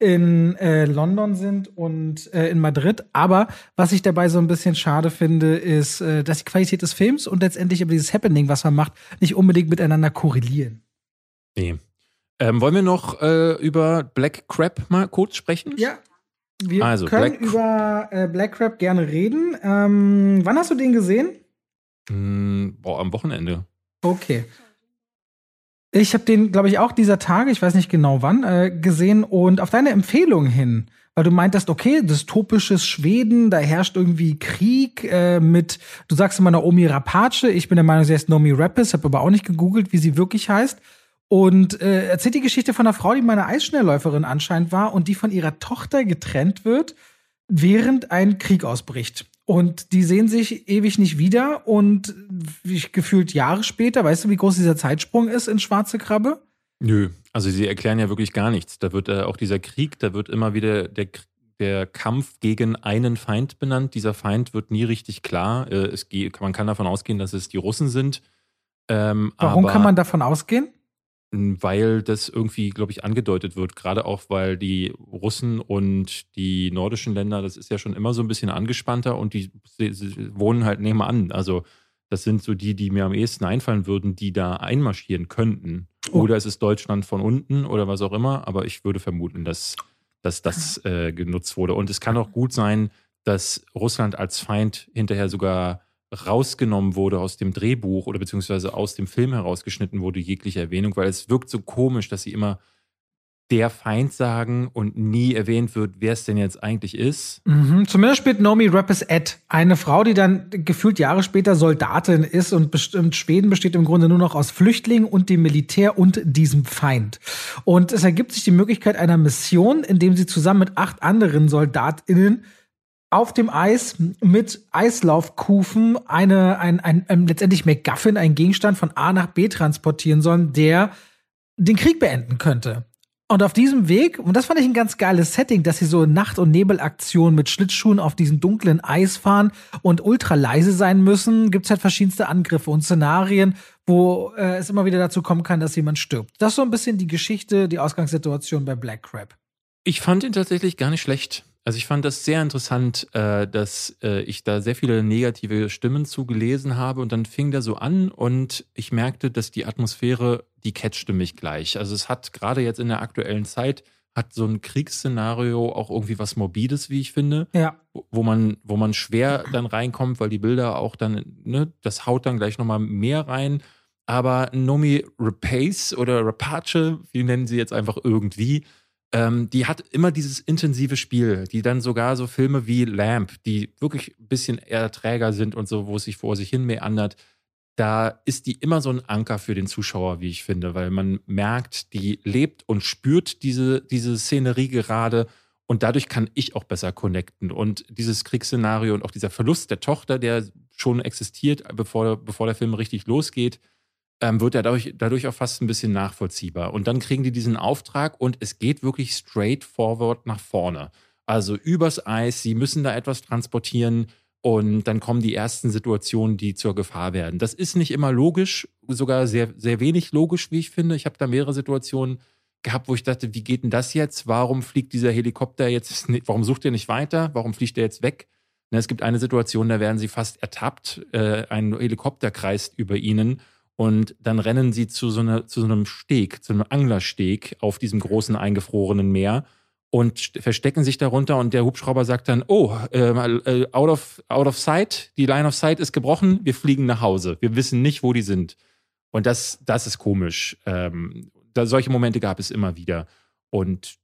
in äh, London sind und äh, in Madrid. Aber was ich dabei so ein bisschen schade finde, ist, äh, dass die Qualität des Films und letztendlich aber dieses Happening, was man macht, nicht unbedingt miteinander korrelieren. Nee, ähm, wollen wir noch äh, über Black Crab mal kurz sprechen? Ja. Wir also, können Black über äh, Black Crab gerne reden. Ähm, wann hast du den gesehen? Mm, boah, am Wochenende. Okay. Ich habe den, glaube ich, auch dieser Tage, ich weiß nicht genau wann, äh, gesehen und auf deine Empfehlung hin, weil du meintest, okay, dystopisches Schweden, da herrscht irgendwie Krieg äh, mit, du sagst immer Naomi Rapace, ich bin der Meinung, sie heißt Naomi Rappes, habe aber auch nicht gegoogelt, wie sie wirklich heißt und äh, erzählt die Geschichte von einer Frau, die meine Eisschnellläuferin anscheinend war und die von ihrer Tochter getrennt wird, während ein Krieg ausbricht. Und die sehen sich ewig nicht wieder und wie gefühlt Jahre später, weißt du, wie groß dieser Zeitsprung ist in Schwarze Krabbe? Nö, also sie erklären ja wirklich gar nichts. Da wird äh, auch dieser Krieg, da wird immer wieder der, der Kampf gegen einen Feind benannt. Dieser Feind wird nie richtig klar. Äh, es, man kann davon ausgehen, dass es die Russen sind. Ähm, Warum kann man davon ausgehen? Weil das irgendwie, glaube ich, angedeutet wird, gerade auch, weil die Russen und die nordischen Länder, das ist ja schon immer so ein bisschen angespannter und die wohnen halt nebenan. Also das sind so die, die mir am ehesten einfallen würden, die da einmarschieren könnten. Oh. Oder es ist Deutschland von unten oder was auch immer, aber ich würde vermuten, dass, dass das äh, genutzt wurde. Und es kann auch gut sein, dass Russland als Feind hinterher sogar rausgenommen wurde aus dem Drehbuch oder beziehungsweise aus dem Film herausgeschnitten wurde, jegliche Erwähnung, weil es wirkt so komisch, dass sie immer der Feind sagen und nie erwähnt wird, wer es denn jetzt eigentlich ist. Mhm. Zumindest spielt Nomi Rappes Ed, eine Frau, die dann gefühlt Jahre später Soldatin ist und bestimmt Schweden besteht im Grunde nur noch aus Flüchtlingen und dem Militär und diesem Feind. Und es ergibt sich die Möglichkeit einer Mission, in dem sie zusammen mit acht anderen SoldatInnen auf dem Eis mit Eislaufkufen eine, ein, ein, ein, letztendlich McGuffin, ein Gegenstand von A nach B transportieren sollen, der den Krieg beenden könnte. Und auf diesem Weg, und das fand ich ein ganz geiles Setting, dass sie so Nacht- und Nebelaktionen mit Schlittschuhen auf diesem dunklen Eis fahren und ultra leise sein müssen, gibt es halt verschiedenste Angriffe und Szenarien, wo äh, es immer wieder dazu kommen kann, dass jemand stirbt. Das ist so ein bisschen die Geschichte, die Ausgangssituation bei Black Crab. Ich fand ihn tatsächlich gar nicht schlecht. Also ich fand das sehr interessant, äh, dass äh, ich da sehr viele negative Stimmen zu gelesen habe und dann fing der so an und ich merkte, dass die Atmosphäre, die catchte mich gleich. Also es hat gerade jetzt in der aktuellen Zeit hat so ein Kriegsszenario auch irgendwie was Morbides, wie ich finde. Ja. Wo man, wo man schwer dann reinkommt, weil die Bilder auch dann, ne, das haut dann gleich nochmal mehr rein. Aber Nomi Rapace oder Rapace, wie nennen sie jetzt einfach irgendwie, ähm, die hat immer dieses intensive Spiel, die dann sogar so Filme wie Lamp, die wirklich ein bisschen eher träger sind und so, wo es sich vor sich hin meandert, da ist die immer so ein Anker für den Zuschauer, wie ich finde, weil man merkt, die lebt und spürt diese, diese Szenerie gerade und dadurch kann ich auch besser connecten. Und dieses Kriegsszenario und auch dieser Verlust der Tochter, der schon existiert, bevor, bevor der Film richtig losgeht, ähm, wird er dadurch, dadurch auch fast ein bisschen nachvollziehbar. Und dann kriegen die diesen Auftrag und es geht wirklich straight forward nach vorne. Also übers Eis, sie müssen da etwas transportieren und dann kommen die ersten Situationen, die zur Gefahr werden. Das ist nicht immer logisch, sogar sehr, sehr wenig logisch, wie ich finde. Ich habe da mehrere Situationen gehabt, wo ich dachte, wie geht denn das jetzt? Warum fliegt dieser Helikopter jetzt nicht, warum sucht er nicht weiter? Warum fliegt er jetzt weg? Es gibt eine Situation, da werden sie fast ertappt. Äh, ein Helikopter kreist über ihnen Und dann rennen sie zu so, einer, zu so einem Steg, zu einem Anglersteg auf diesem großen eingefrorenen Meer und verstecken sich darunter und der Hubschrauber sagt dann, oh, ähm, äh, out, of, out of sight, die Line of sight ist gebrochen, wir fliegen nach Hause. Wir wissen nicht, wo die sind. Und das, das ist komisch. Ähm, da, solche Momente gab es immer wieder. Und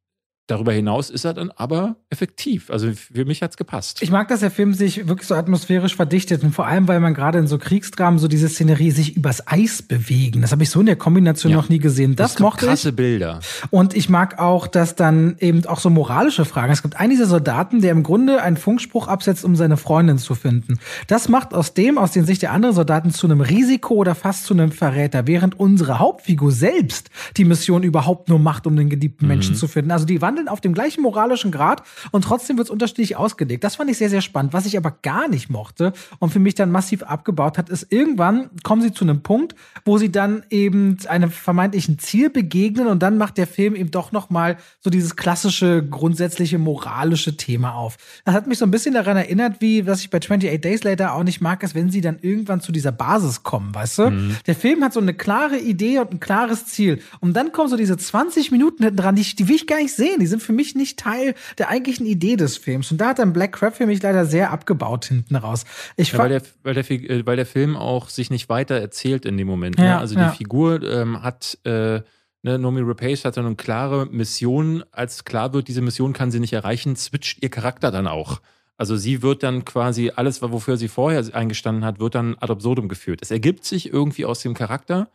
Darüber hinaus ist er dann aber effektiv. Also für mich hat's gepasst. Ich mag, dass der Film sich wirklich so atmosphärisch verdichtet und vor allem, weil man gerade in so Kriegsdramen so diese Szenerie sich übers Eis bewegen. Das habe ich so in der Kombination ja. noch nie gesehen. Das, das mochte krasse ich. Bilder. Und ich mag auch, dass dann eben auch so moralische Fragen. Es gibt einen dieser Soldaten, der im Grunde einen Funkspruch absetzt, um seine Freundin zu finden. Das macht aus dem, aus den Sicht der anderen Soldaten zu einem Risiko oder fast zu einem Verräter, während unsere Hauptfigur selbst die Mission überhaupt nur macht, um den geliebten mhm. Menschen zu finden. Also die Wand handeln auf dem gleichen moralischen Grad und trotzdem wird es unterschiedlich ausgelegt. Das fand ich sehr, sehr spannend. Was ich aber gar nicht mochte und für mich dann massiv abgebaut hat, ist irgendwann kommen sie zu einem Punkt, wo sie dann eben einem vermeintlichen Ziel begegnen und dann macht der Film eben doch noch mal so dieses klassische, grundsätzliche moralische Thema auf. Das hat mich so ein bisschen daran erinnert, wie, was ich bei 28 Days Later auch nicht mag, ist, wenn sie dann irgendwann zu dieser Basis kommen, weißt du? Mhm. Der Film hat so eine klare Idee und ein klares Ziel. Und dann kommen so diese 20 Minuten hinten dran, die, die will ich gar nicht sehen. Die sind für mich nicht Teil der eigentlichen Idee des Films. Und da hat dann Black Crab für mich leider sehr abgebaut hinten raus. Ich ja, weil, der, weil, der, äh, weil der Film auch sich nicht weiter erzählt in dem Moment. Ne? Ja, ne? Also ja. die Figur ähm, hat. Äh, Ne, Nomi Rapace hat dann eine klare Mission. Als klar wird, diese Mission kann sie nicht erreichen, switcht ihr Charakter dann auch. Also sie wird dann quasi alles, wofür sie vorher eingestanden hat, wird dann ad absurdum geführt. Es ergibt sich irgendwie aus dem Charakter,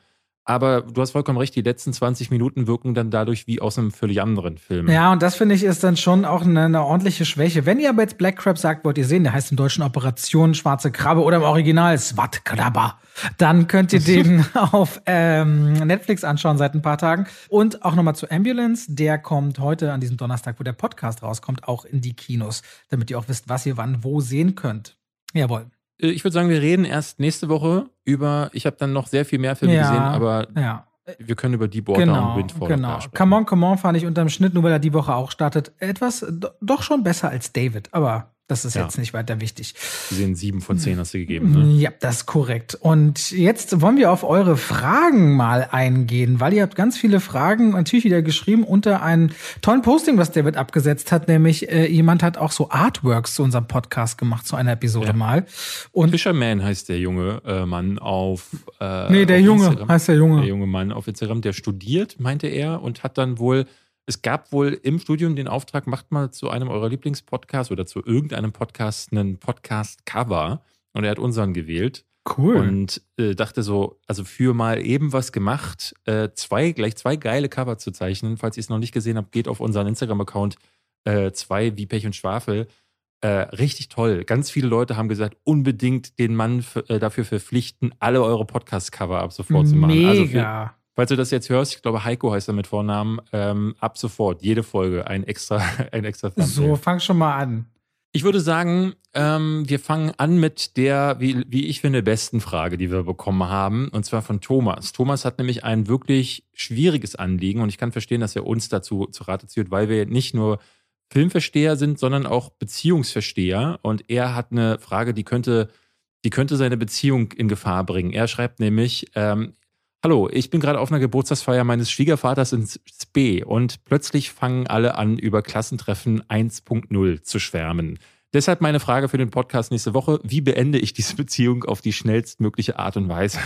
aber du hast vollkommen recht, die letzten 20 Minuten wirken dann dadurch wie aus einem völlig anderen Film. Ja, und das finde ich ist dann schon auch eine, eine, ordentliche Schwäche. Wenn ihr aber jetzt Black Crab sagt, wollt ihr sehen, der heißt im Deutschen Operation Schwarze Krabbe oder im Original Swat Krabber, dann könnt ihr den auf ähm, Netflix anschauen seit ein paar Tagen. Und auch nochmal zu Ambulance, der kommt heute an diesem Donnerstag, wo der Podcast rauskommt, auch in die Kinos, damit ihr auch wisst, was ihr wann wo sehen könnt. Jawohl. Äh, ich würde sagen, wir reden erst nächste Woche über, ich habe dann noch sehr viel mehr Filme ja, gesehen, aber ja. wir können über die Water genau, und Windfall Genau. Come on, come on fand ich unterm Schnitt, nur weil er die Woche auch startet, etwas doch schon besser als David, aber das ist ja. jetzt nicht weiter wichtig. Sie sehen sieben von zehn hast du gegeben, ne? Ja, das ist korrekt. Und jetzt wollen wir auf eure Fragen mal eingehen, weil ihr habt ganz viele Fragen natürlich wieder geschrieben unter einem tollen Posting, was David abgesetzt hat, nämlich äh, jemand hat auch so Artworks zu unserem Podcast gemacht, zu einer Episode ja. mal. Und Fisherman heißt der junge äh, Mann auf äh, Nee, der Junge Instagram. heißt der Junge. Der junge Mann auf Instagram, der studiert, meinte er, und hat dann wohl es gab wohl im Studium den Auftrag, macht mal zu einem eurer Lieblingspodcasts oder zu irgendeinem Podcast einen Podcast-Cover. Und er hat unseren gewählt. Cool. Und äh, dachte so, also für mal eben was gemacht, äh, zwei, gleich zwei geile Cover zu zeichnen. Falls ihr es noch nicht gesehen habt, geht auf unseren Instagram-Account äh, zwei wie Pech und Schwafel. Äh, richtig toll. Ganz viele Leute haben gesagt, unbedingt den Mann äh, dafür verpflichten, alle eure Podcast-Cover ab sofort zu machen. Mega. Also für, Falls du das jetzt hörst, ich glaube, Heiko heißt er mit Vornamen, ähm, ab sofort, jede Folge ein extra, ein extra Thumbnail. So, fang schon mal an. Ich würde sagen, ähm, wir fangen an mit der, wie, wie ich finde, besten Frage, die wir bekommen haben, und zwar von Thomas. Thomas hat nämlich ein wirklich schwieriges Anliegen und ich kann verstehen, dass er uns dazu zu Rate zieht, weil wir nicht nur Filmversteher sind, sondern auch Beziehungsversteher. Und er hat eine Frage, die könnte, die könnte seine Beziehung in Gefahr bringen. Er schreibt nämlich, ähm, Hallo, ich bin gerade auf einer Geburtstagsfeier meines Schwiegervaters in Spee und plötzlich fangen alle an, über Klassentreffen 1.0 zu schwärmen. Deshalb meine Frage für den Podcast nächste Woche. Wie beende ich diese Beziehung auf die schnellstmögliche Art und Weise?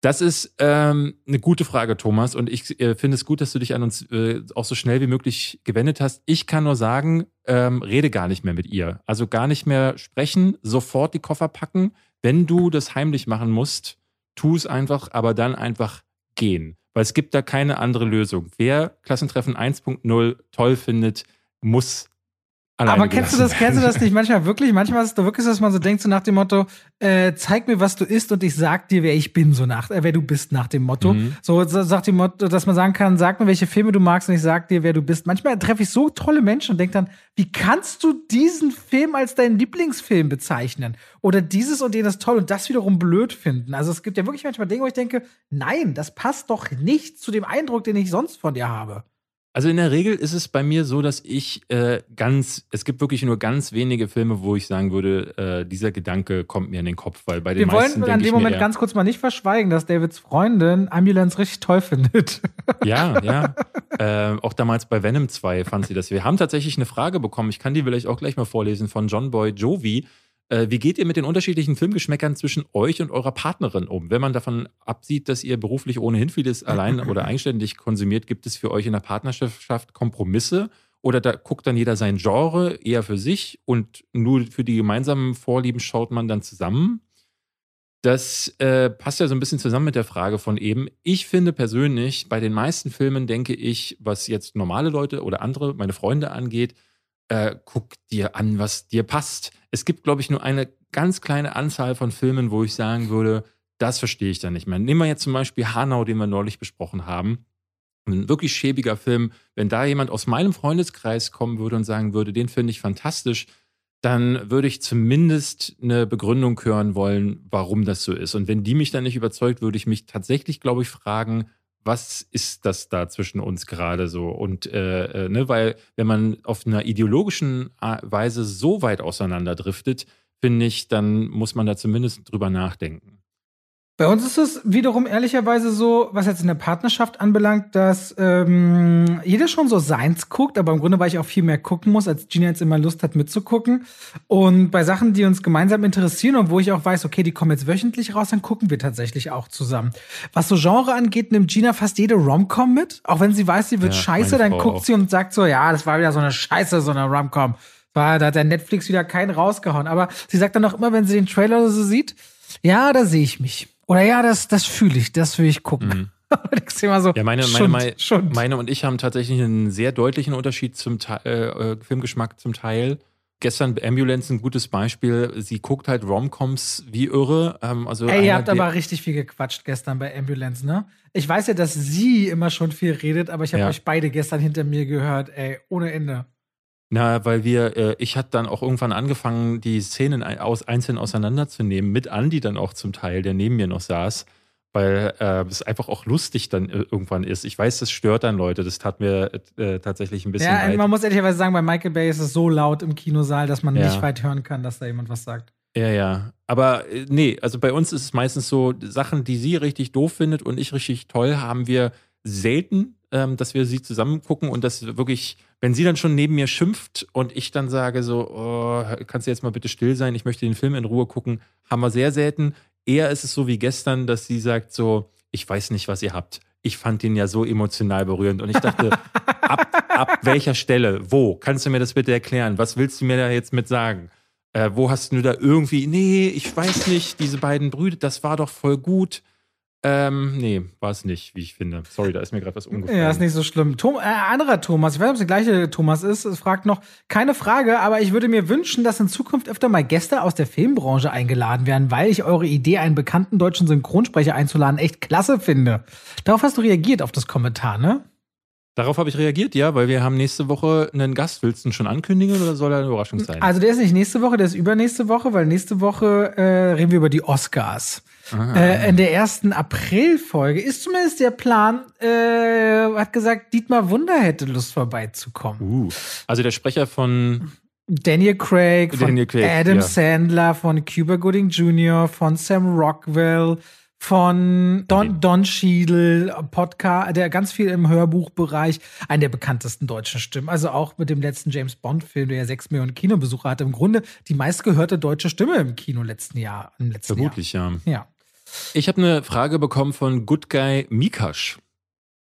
Das ist ähm, eine gute Frage, Thomas. Und ich äh, finde es gut, dass du dich an uns äh, auch so schnell wie möglich gewendet hast. Ich kann nur sagen, ähm, rede gar nicht mehr mit ihr. Also gar nicht mehr sprechen, sofort die Koffer packen. Wenn du das heimlich machen musst, tu es einfach, aber dann einfach gehen. Weil es gibt da keine andere Lösung. Wer Klassentreffen 1.0 toll findet, muss aber kennst du das, kennst du das nicht manchmal wirklich? Manchmal ist es doch wirklich, dass man so denkt, so nach dem Motto, äh, zeig mir, was du isst und ich sag dir, wer ich bin, so nach, äh, wer du bist, nach dem Motto. Mhm. So, sagt dem Motto, dass man sagen kann, sag mir, welche Filme du magst und ich sag dir, wer du bist. Manchmal treffe ich so tolle Menschen und denke dann, wie kannst du diesen Film als deinen Lieblingsfilm bezeichnen? Oder dieses und jenes toll und das wiederum blöd finden. Also es gibt ja wirklich manchmal Dinge, wo ich denke, nein, das passt doch nicht zu dem Eindruck, den ich sonst von dir habe. Also in der Regel ist es bei mir so, dass ich äh, ganz, es gibt wirklich nur ganz wenige Filme, wo ich sagen würde, äh, dieser Gedanke kommt mir in den Kopf, weil bei den Wir meisten wollen an dem Moment ganz kurz mal nicht verschweigen, dass Davids Freundin Ambulance richtig toll findet. Ja, ja. äh, auch damals bei Venom 2 fand sie das. Wir haben tatsächlich eine Frage bekommen, ich kann die vielleicht auch gleich mal vorlesen, von John Boy Jovi. Äh, wie geht ihr mit den unterschiedlichen Filmgeschmäckern zwischen euch und eurer Partnerin um? Wenn man davon absieht, dass ihr beruflich ohnehin vieles allein oder eigenständig konsumiert, gibt es für euch in der Partnerschaft Kompromisse? Oder da guckt dann jeder sein Genre eher für sich und nur für die gemeinsamen Vorlieben schaut man dann zusammen? Das äh, passt ja so ein bisschen zusammen mit der Frage von eben. Ich finde persönlich, bei den meisten Filmen denke ich, was jetzt normale Leute oder andere, meine Freunde angeht, äh, guck dir an, was dir passt. Es gibt, glaube ich, nur eine ganz kleine Anzahl von Filmen, wo ich sagen würde, das verstehe ich dann nicht mehr. Nehmen wir jetzt zum Beispiel Hanau, den wir neulich besprochen haben. Ein wirklich schäbiger Film. Wenn da jemand aus meinem Freundeskreis kommen würde und sagen würde, den finde ich fantastisch, dann würde ich zumindest eine Begründung hören wollen, warum das so ist. Und wenn die mich dann nicht überzeugt, würde ich mich tatsächlich, glaube ich, fragen, was ist das da zwischen uns gerade so? Und äh, äh, ne, weil wenn man auf einer ideologischen Weise so weit auseinanderdriftet, finde ich, dann muss man da zumindest drüber nachdenken. Bei uns ist es wiederum ehrlicherweise so, was jetzt in der Partnerschaft anbelangt, dass ähm, jeder schon so seins guckt, aber im Grunde, weil ich auch viel mehr gucken muss, als Gina jetzt immer Lust hat mitzugucken. Und bei Sachen, die uns gemeinsam interessieren und wo ich auch weiß, okay, die kommen jetzt wöchentlich raus, dann gucken wir tatsächlich auch zusammen. Was so Genre angeht, nimmt Gina fast jede Romcom mit. Auch wenn sie weiß, sie wird ja, scheiße, dann guckt auch. sie und sagt so, ja, das war wieder so eine Scheiße, so eine Romcom. Da hat der Netflix wieder keinen rausgehauen. Aber sie sagt dann auch immer, wenn sie den Trailer so sieht, ja, da sehe ich mich. Oder ja, das, das fühle ich, das will ich gucken. Mhm. so, ja, meine, Schund, meine, Schund. meine und ich haben tatsächlich einen sehr deutlichen Unterschied zum äh, äh, Filmgeschmack zum Teil. Gestern Ambulance ein gutes Beispiel. Sie guckt halt Romcoms wie irre. Ähm, also Ey, ihr habt aber richtig viel gequatscht gestern bei Ambulance, ne? Ich weiß ja, dass sie immer schon viel redet, aber ich habe ja. euch beide gestern hinter mir gehört, ey, ohne Ende. Na, weil wir, äh, ich hatte dann auch irgendwann angefangen, die Szenen aus, einzeln auseinanderzunehmen, mit Andy dann auch zum Teil, der neben mir noch saß, weil äh, es einfach auch lustig dann äh, irgendwann ist. Ich weiß, das stört dann Leute, das tat mir äh, tatsächlich ein bisschen. Ja, leid. man muss ehrlicherweise sagen, bei Michael Bay ist es so laut im Kinosaal, dass man ja. nicht weit hören kann, dass da jemand was sagt. Ja, ja. Aber äh, nee, also bei uns ist es meistens so, Sachen, die sie richtig doof findet und ich richtig toll, haben wir selten, ähm, dass wir sie zusammen gucken und das wirklich wenn sie dann schon neben mir schimpft und ich dann sage so, oh, kannst du jetzt mal bitte still sein, ich möchte den Film in Ruhe gucken, haben wir sehr selten. Eher ist es so wie gestern, dass sie sagt so, ich weiß nicht, was ihr habt. Ich fand den ja so emotional berührend und ich dachte, ab, ab welcher Stelle, wo? Kannst du mir das bitte erklären? Was willst du mir da jetzt mit sagen? Äh, wo hast du da irgendwie, nee, ich weiß nicht, diese beiden Brüder, das war doch voll gut. Ähm, nee, war es nicht, wie ich finde. Sorry, da ist mir gerade was umgefallen. Ja, ist nicht so schlimm. Tom, äh, anderer Thomas, ich weiß nicht, ob es der gleiche Thomas ist, fragt noch, keine Frage, aber ich würde mir wünschen, dass in Zukunft öfter mal Gäste aus der Filmbranche eingeladen werden, weil ich eure Idee, einen bekannten deutschen Synchronsprecher einzuladen, echt klasse finde. Darauf hast du reagiert, auf das Kommentar, ne? Darauf habe ich reagiert, ja, weil wir haben nächste Woche einen Gast. Willst du ihn schon ankündigen oder soll er eine Überraschung sein? Also der ist nicht nächste Woche, der ist übernächste Woche, weil nächste Woche äh, reden wir über die Oscars. Äh, in der ersten April-Folge ist zumindest der Plan, äh, hat gesagt, Dietmar Wunder hätte Lust vorbeizukommen. Uh, also der Sprecher von Daniel Craig, Daniel Craig Adam ja. Sandler, von Cuba Gooding Jr., von Sam Rockwell, von Don, Don Schiedel, Podcast, der ganz viel im Hörbuchbereich, einer der bekanntesten deutschen Stimmen. Also auch mit dem letzten James Bond-Film, der ja sechs Millionen Kinobesucher hatte. Im Grunde die meistgehörte deutsche Stimme im Kino letzten Jahr. Im letzten Vermutlich, Jahr. ja. Ja. Ich habe eine Frage bekommen von Good Guy Mikash.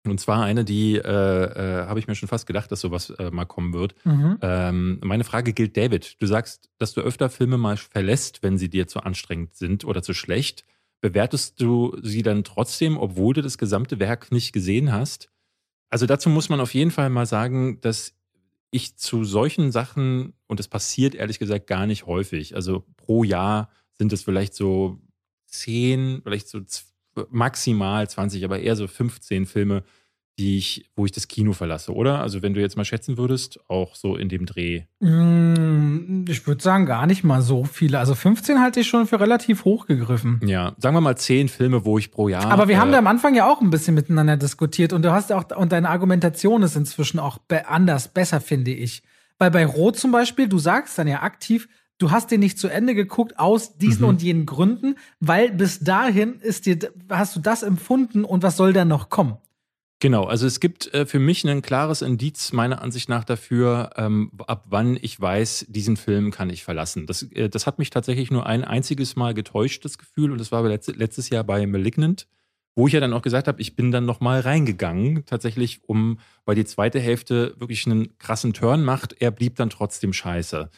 Und zwar eine, die äh, äh, habe ich mir schon fast gedacht, dass sowas äh, mal kommen wird. Mhm. Ähm, meine Frage gilt David. Du sagst, dass du öfter Filme mal verlässt, wenn sie dir zu anstrengend sind oder zu schlecht. Bewertest du sie dann trotzdem, obwohl du das gesamte Werk nicht gesehen hast? Also dazu muss man auf jeden Fall mal sagen, dass ich zu solchen Sachen, und es passiert ehrlich gesagt gar nicht häufig, also pro Jahr sind es vielleicht so 10, vielleicht so maximal 20, aber eher so 15 Filme, die ich, wo ich das Kino verlasse, oder? Also wenn du jetzt mal schätzen würdest, auch so in dem Dreh. Mm, ich würde sagen, gar nicht mal so viele. Also 15 halte ich schon für relativ hoch gegriffen. Ja, sagen wir mal 10 Filme, wo ich pro Jahr. Aber wir äh, haben da am Anfang ja auch ein bisschen miteinander diskutiert und du hast auch, und deine Argumentation ist inzwischen auch be anders, besser, finde ich. Weil bei Rot zum Beispiel, du sagst dann ja aktiv, du hast den nicht zu Ende geguckt aus diesen mhm. und jenen Gründen, weil bis dahin ist dir, hast du das empfunden und was soll da noch kommen? Genau, also es gibt äh, für mich ein klares Indiz meiner Ansicht nach dafür, ähm, ab wann ich weiß, diesen Film kann ich verlassen. Das, äh, das hat mich tatsächlich nur ein einziges Mal getäuscht, das Gefühl, und das war letzt, letztes Jahr bei Malignant, wo ich ja dann auch gesagt habe, ich bin dann nochmal reingegangen, tatsächlich, um, weil die zweite Hälfte wirklich einen krassen Turn macht, er blieb dann trotzdem scheiße.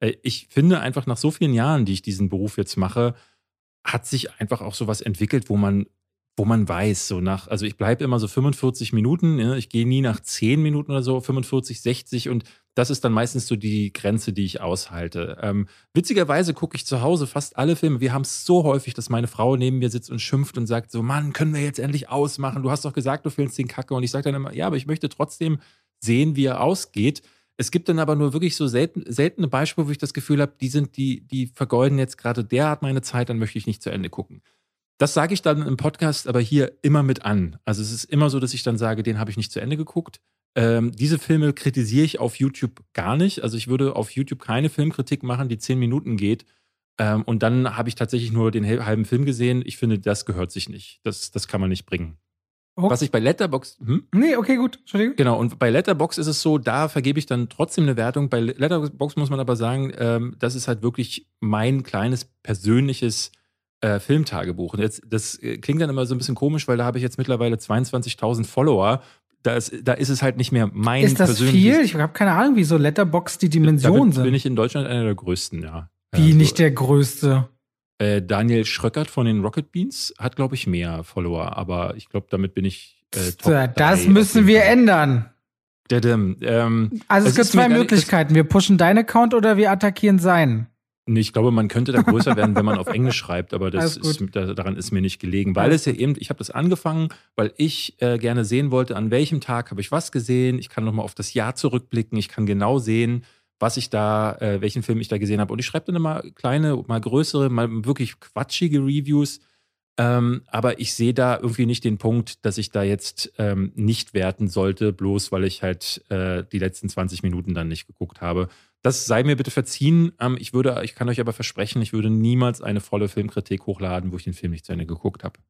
Äh, ich finde einfach nach so vielen Jahren, die ich diesen Beruf jetzt mache, hat sich einfach auch sowas entwickelt, wo man wo man weiß, so nach, also ich bleibe immer so 45 Minuten, ich gehe nie nach 10 Minuten oder so, 45, 60 und das ist dann meistens so die Grenze, die ich aushalte. Ähm, witzigerweise gucke ich zu Hause fast alle Filme. Wir haben es so häufig, dass meine Frau neben mir sitzt und schimpft und sagt so, Mann, können wir jetzt endlich ausmachen? Du hast doch gesagt, du findest den Kacke. Und ich sage dann immer, ja, aber ich möchte trotzdem sehen, wie er ausgeht. Es gibt dann aber nur wirklich so selten, seltene Beispiele, wo ich das Gefühl habe, die sind, die, die vergeuden jetzt gerade derart meine Zeit, dann möchte ich nicht zu Ende gucken. Das sage ich dann im Podcast aber hier immer mit an. Also es ist immer so, dass ich dann sage, den habe ich nicht zu Ende geguckt. Ähm, diese Filme kritisiere ich auf YouTube gar nicht. Also ich würde auf YouTube keine Filmkritik machen, die zehn Minuten geht. Ähm, und dann habe ich tatsächlich nur den halben Film gesehen. Ich finde, das gehört sich nicht. Das, das kann man nicht bringen. Okay. Was ich bei Letterbox. Hm? Nee, okay, gut. Entschuldigung. Genau, und bei Letterbox ist es so, da vergebe ich dann trotzdem eine Wertung. Bei Letterbox muss man aber sagen, ähm, das ist halt wirklich mein kleines persönliches äh, Filmtagebuch. Und jetzt, das äh, klingt dann immer so ein bisschen komisch, weil da habe ich jetzt mittlerweile 22.000 Follower. Da ist, da ist es halt nicht mehr mein Ist das viel? Ich habe keine Ahnung, wie so Letterbox die Dimensionen sind. bin ich in Deutschland einer der größten, ja. Wie also, nicht der größte? Äh, Daniel Schröckert von den Rocket Beans hat, glaube ich, mehr Follower, aber ich glaube, damit bin ich. Äh, top das müssen wir ändern. Ähm, also es gibt zwei Möglichkeiten. Wir pushen deinen Account oder wir attackieren seinen. Nee, ich glaube, man könnte da größer werden, wenn man auf Englisch schreibt, aber das ist, daran ist mir nicht gelegen. Weil es ja eben, ich habe das angefangen, weil ich äh, gerne sehen wollte, an welchem Tag habe ich was gesehen. Ich kann nochmal auf das Jahr zurückblicken. Ich kann genau sehen, was ich da, äh, welchen Film ich da gesehen habe. Und ich schreibe dann immer kleine, mal größere, mal wirklich quatschige Reviews. Ähm, aber ich sehe da irgendwie nicht den Punkt, dass ich da jetzt ähm, nicht werten sollte, bloß weil ich halt äh, die letzten 20 Minuten dann nicht geguckt habe. Das sei mir bitte verziehen. Ähm, ich würde, ich kann euch aber versprechen, ich würde niemals eine volle Filmkritik hochladen, wo ich den Film nicht zu Ende geguckt habe.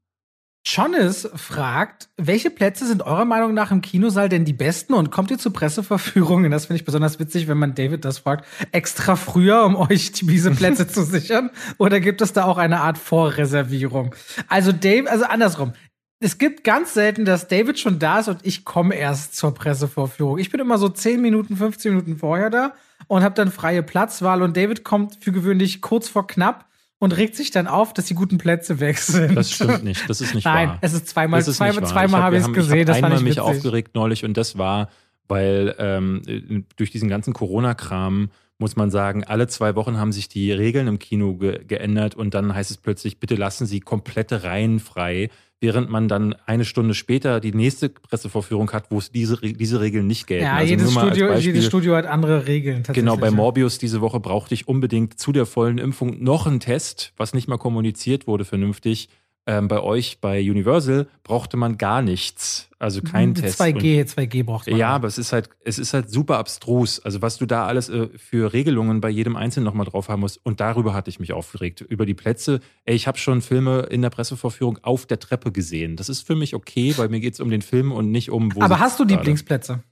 Jonas fragt, welche Plätze sind eurer Meinung nach im Kinosaal denn die besten und kommt ihr zu Presseverführungen? Das finde ich besonders witzig, wenn man David das fragt. Extra früher, um euch diese Plätze zu sichern? Oder gibt es da auch eine Art Vorreservierung? Also Dave, also andersrum es gibt ganz selten, dass David schon da ist und ich komme erst zur Pressevorführung. Ich bin immer so 10 Minuten, 15 Minuten vorher da und habe dann freie Platzwahl und David kommt für gewöhnlich kurz vor knapp und regt sich dann auf, dass die guten Plätze weg sind. Das stimmt nicht. Das ist nicht Nein, wahr. es ist zweimal, ist zweimal, zweimal habe ich es gesehen. Ich habe einmal mich aufgeregt neulich und das war, weil ähm, durch diesen ganzen Corona-Kram muss man sagen, alle zwei Wochen haben sich die Regeln im Kino ge geändert und dann heißt es plötzlich, bitte lassen Sie komplette Reihen frei während man dann eine Stunde später die nächste Pressevorführung hat, wo es diese, diese Regeln nicht gelten. Ja, also jedes, Studio, Beispiel, jedes Studio hat andere Regeln. Genau, bei Morbius diese Woche brauchte ich unbedingt zu der vollen Impfung noch einen Test, was nicht mal kommuniziert wurde vernünftig ähm, bei euch bei Universal brauchte man gar nichts, also kein Test. 2G, 2G braucht man. Ja, aber es ist halt, es ist halt super abstrus. Also was du da alles äh, für Regelungen bei jedem Einzelnen nochmal drauf haben musst. Und darüber hatte ich mich aufgeregt. Über die Plätze. Ey, ich habe schon Filme in der Pressevorführung auf der Treppe gesehen. Das ist für mich okay, weil mir geht es um den Film und nicht um wo. Aber hast du Lieblingsplätze?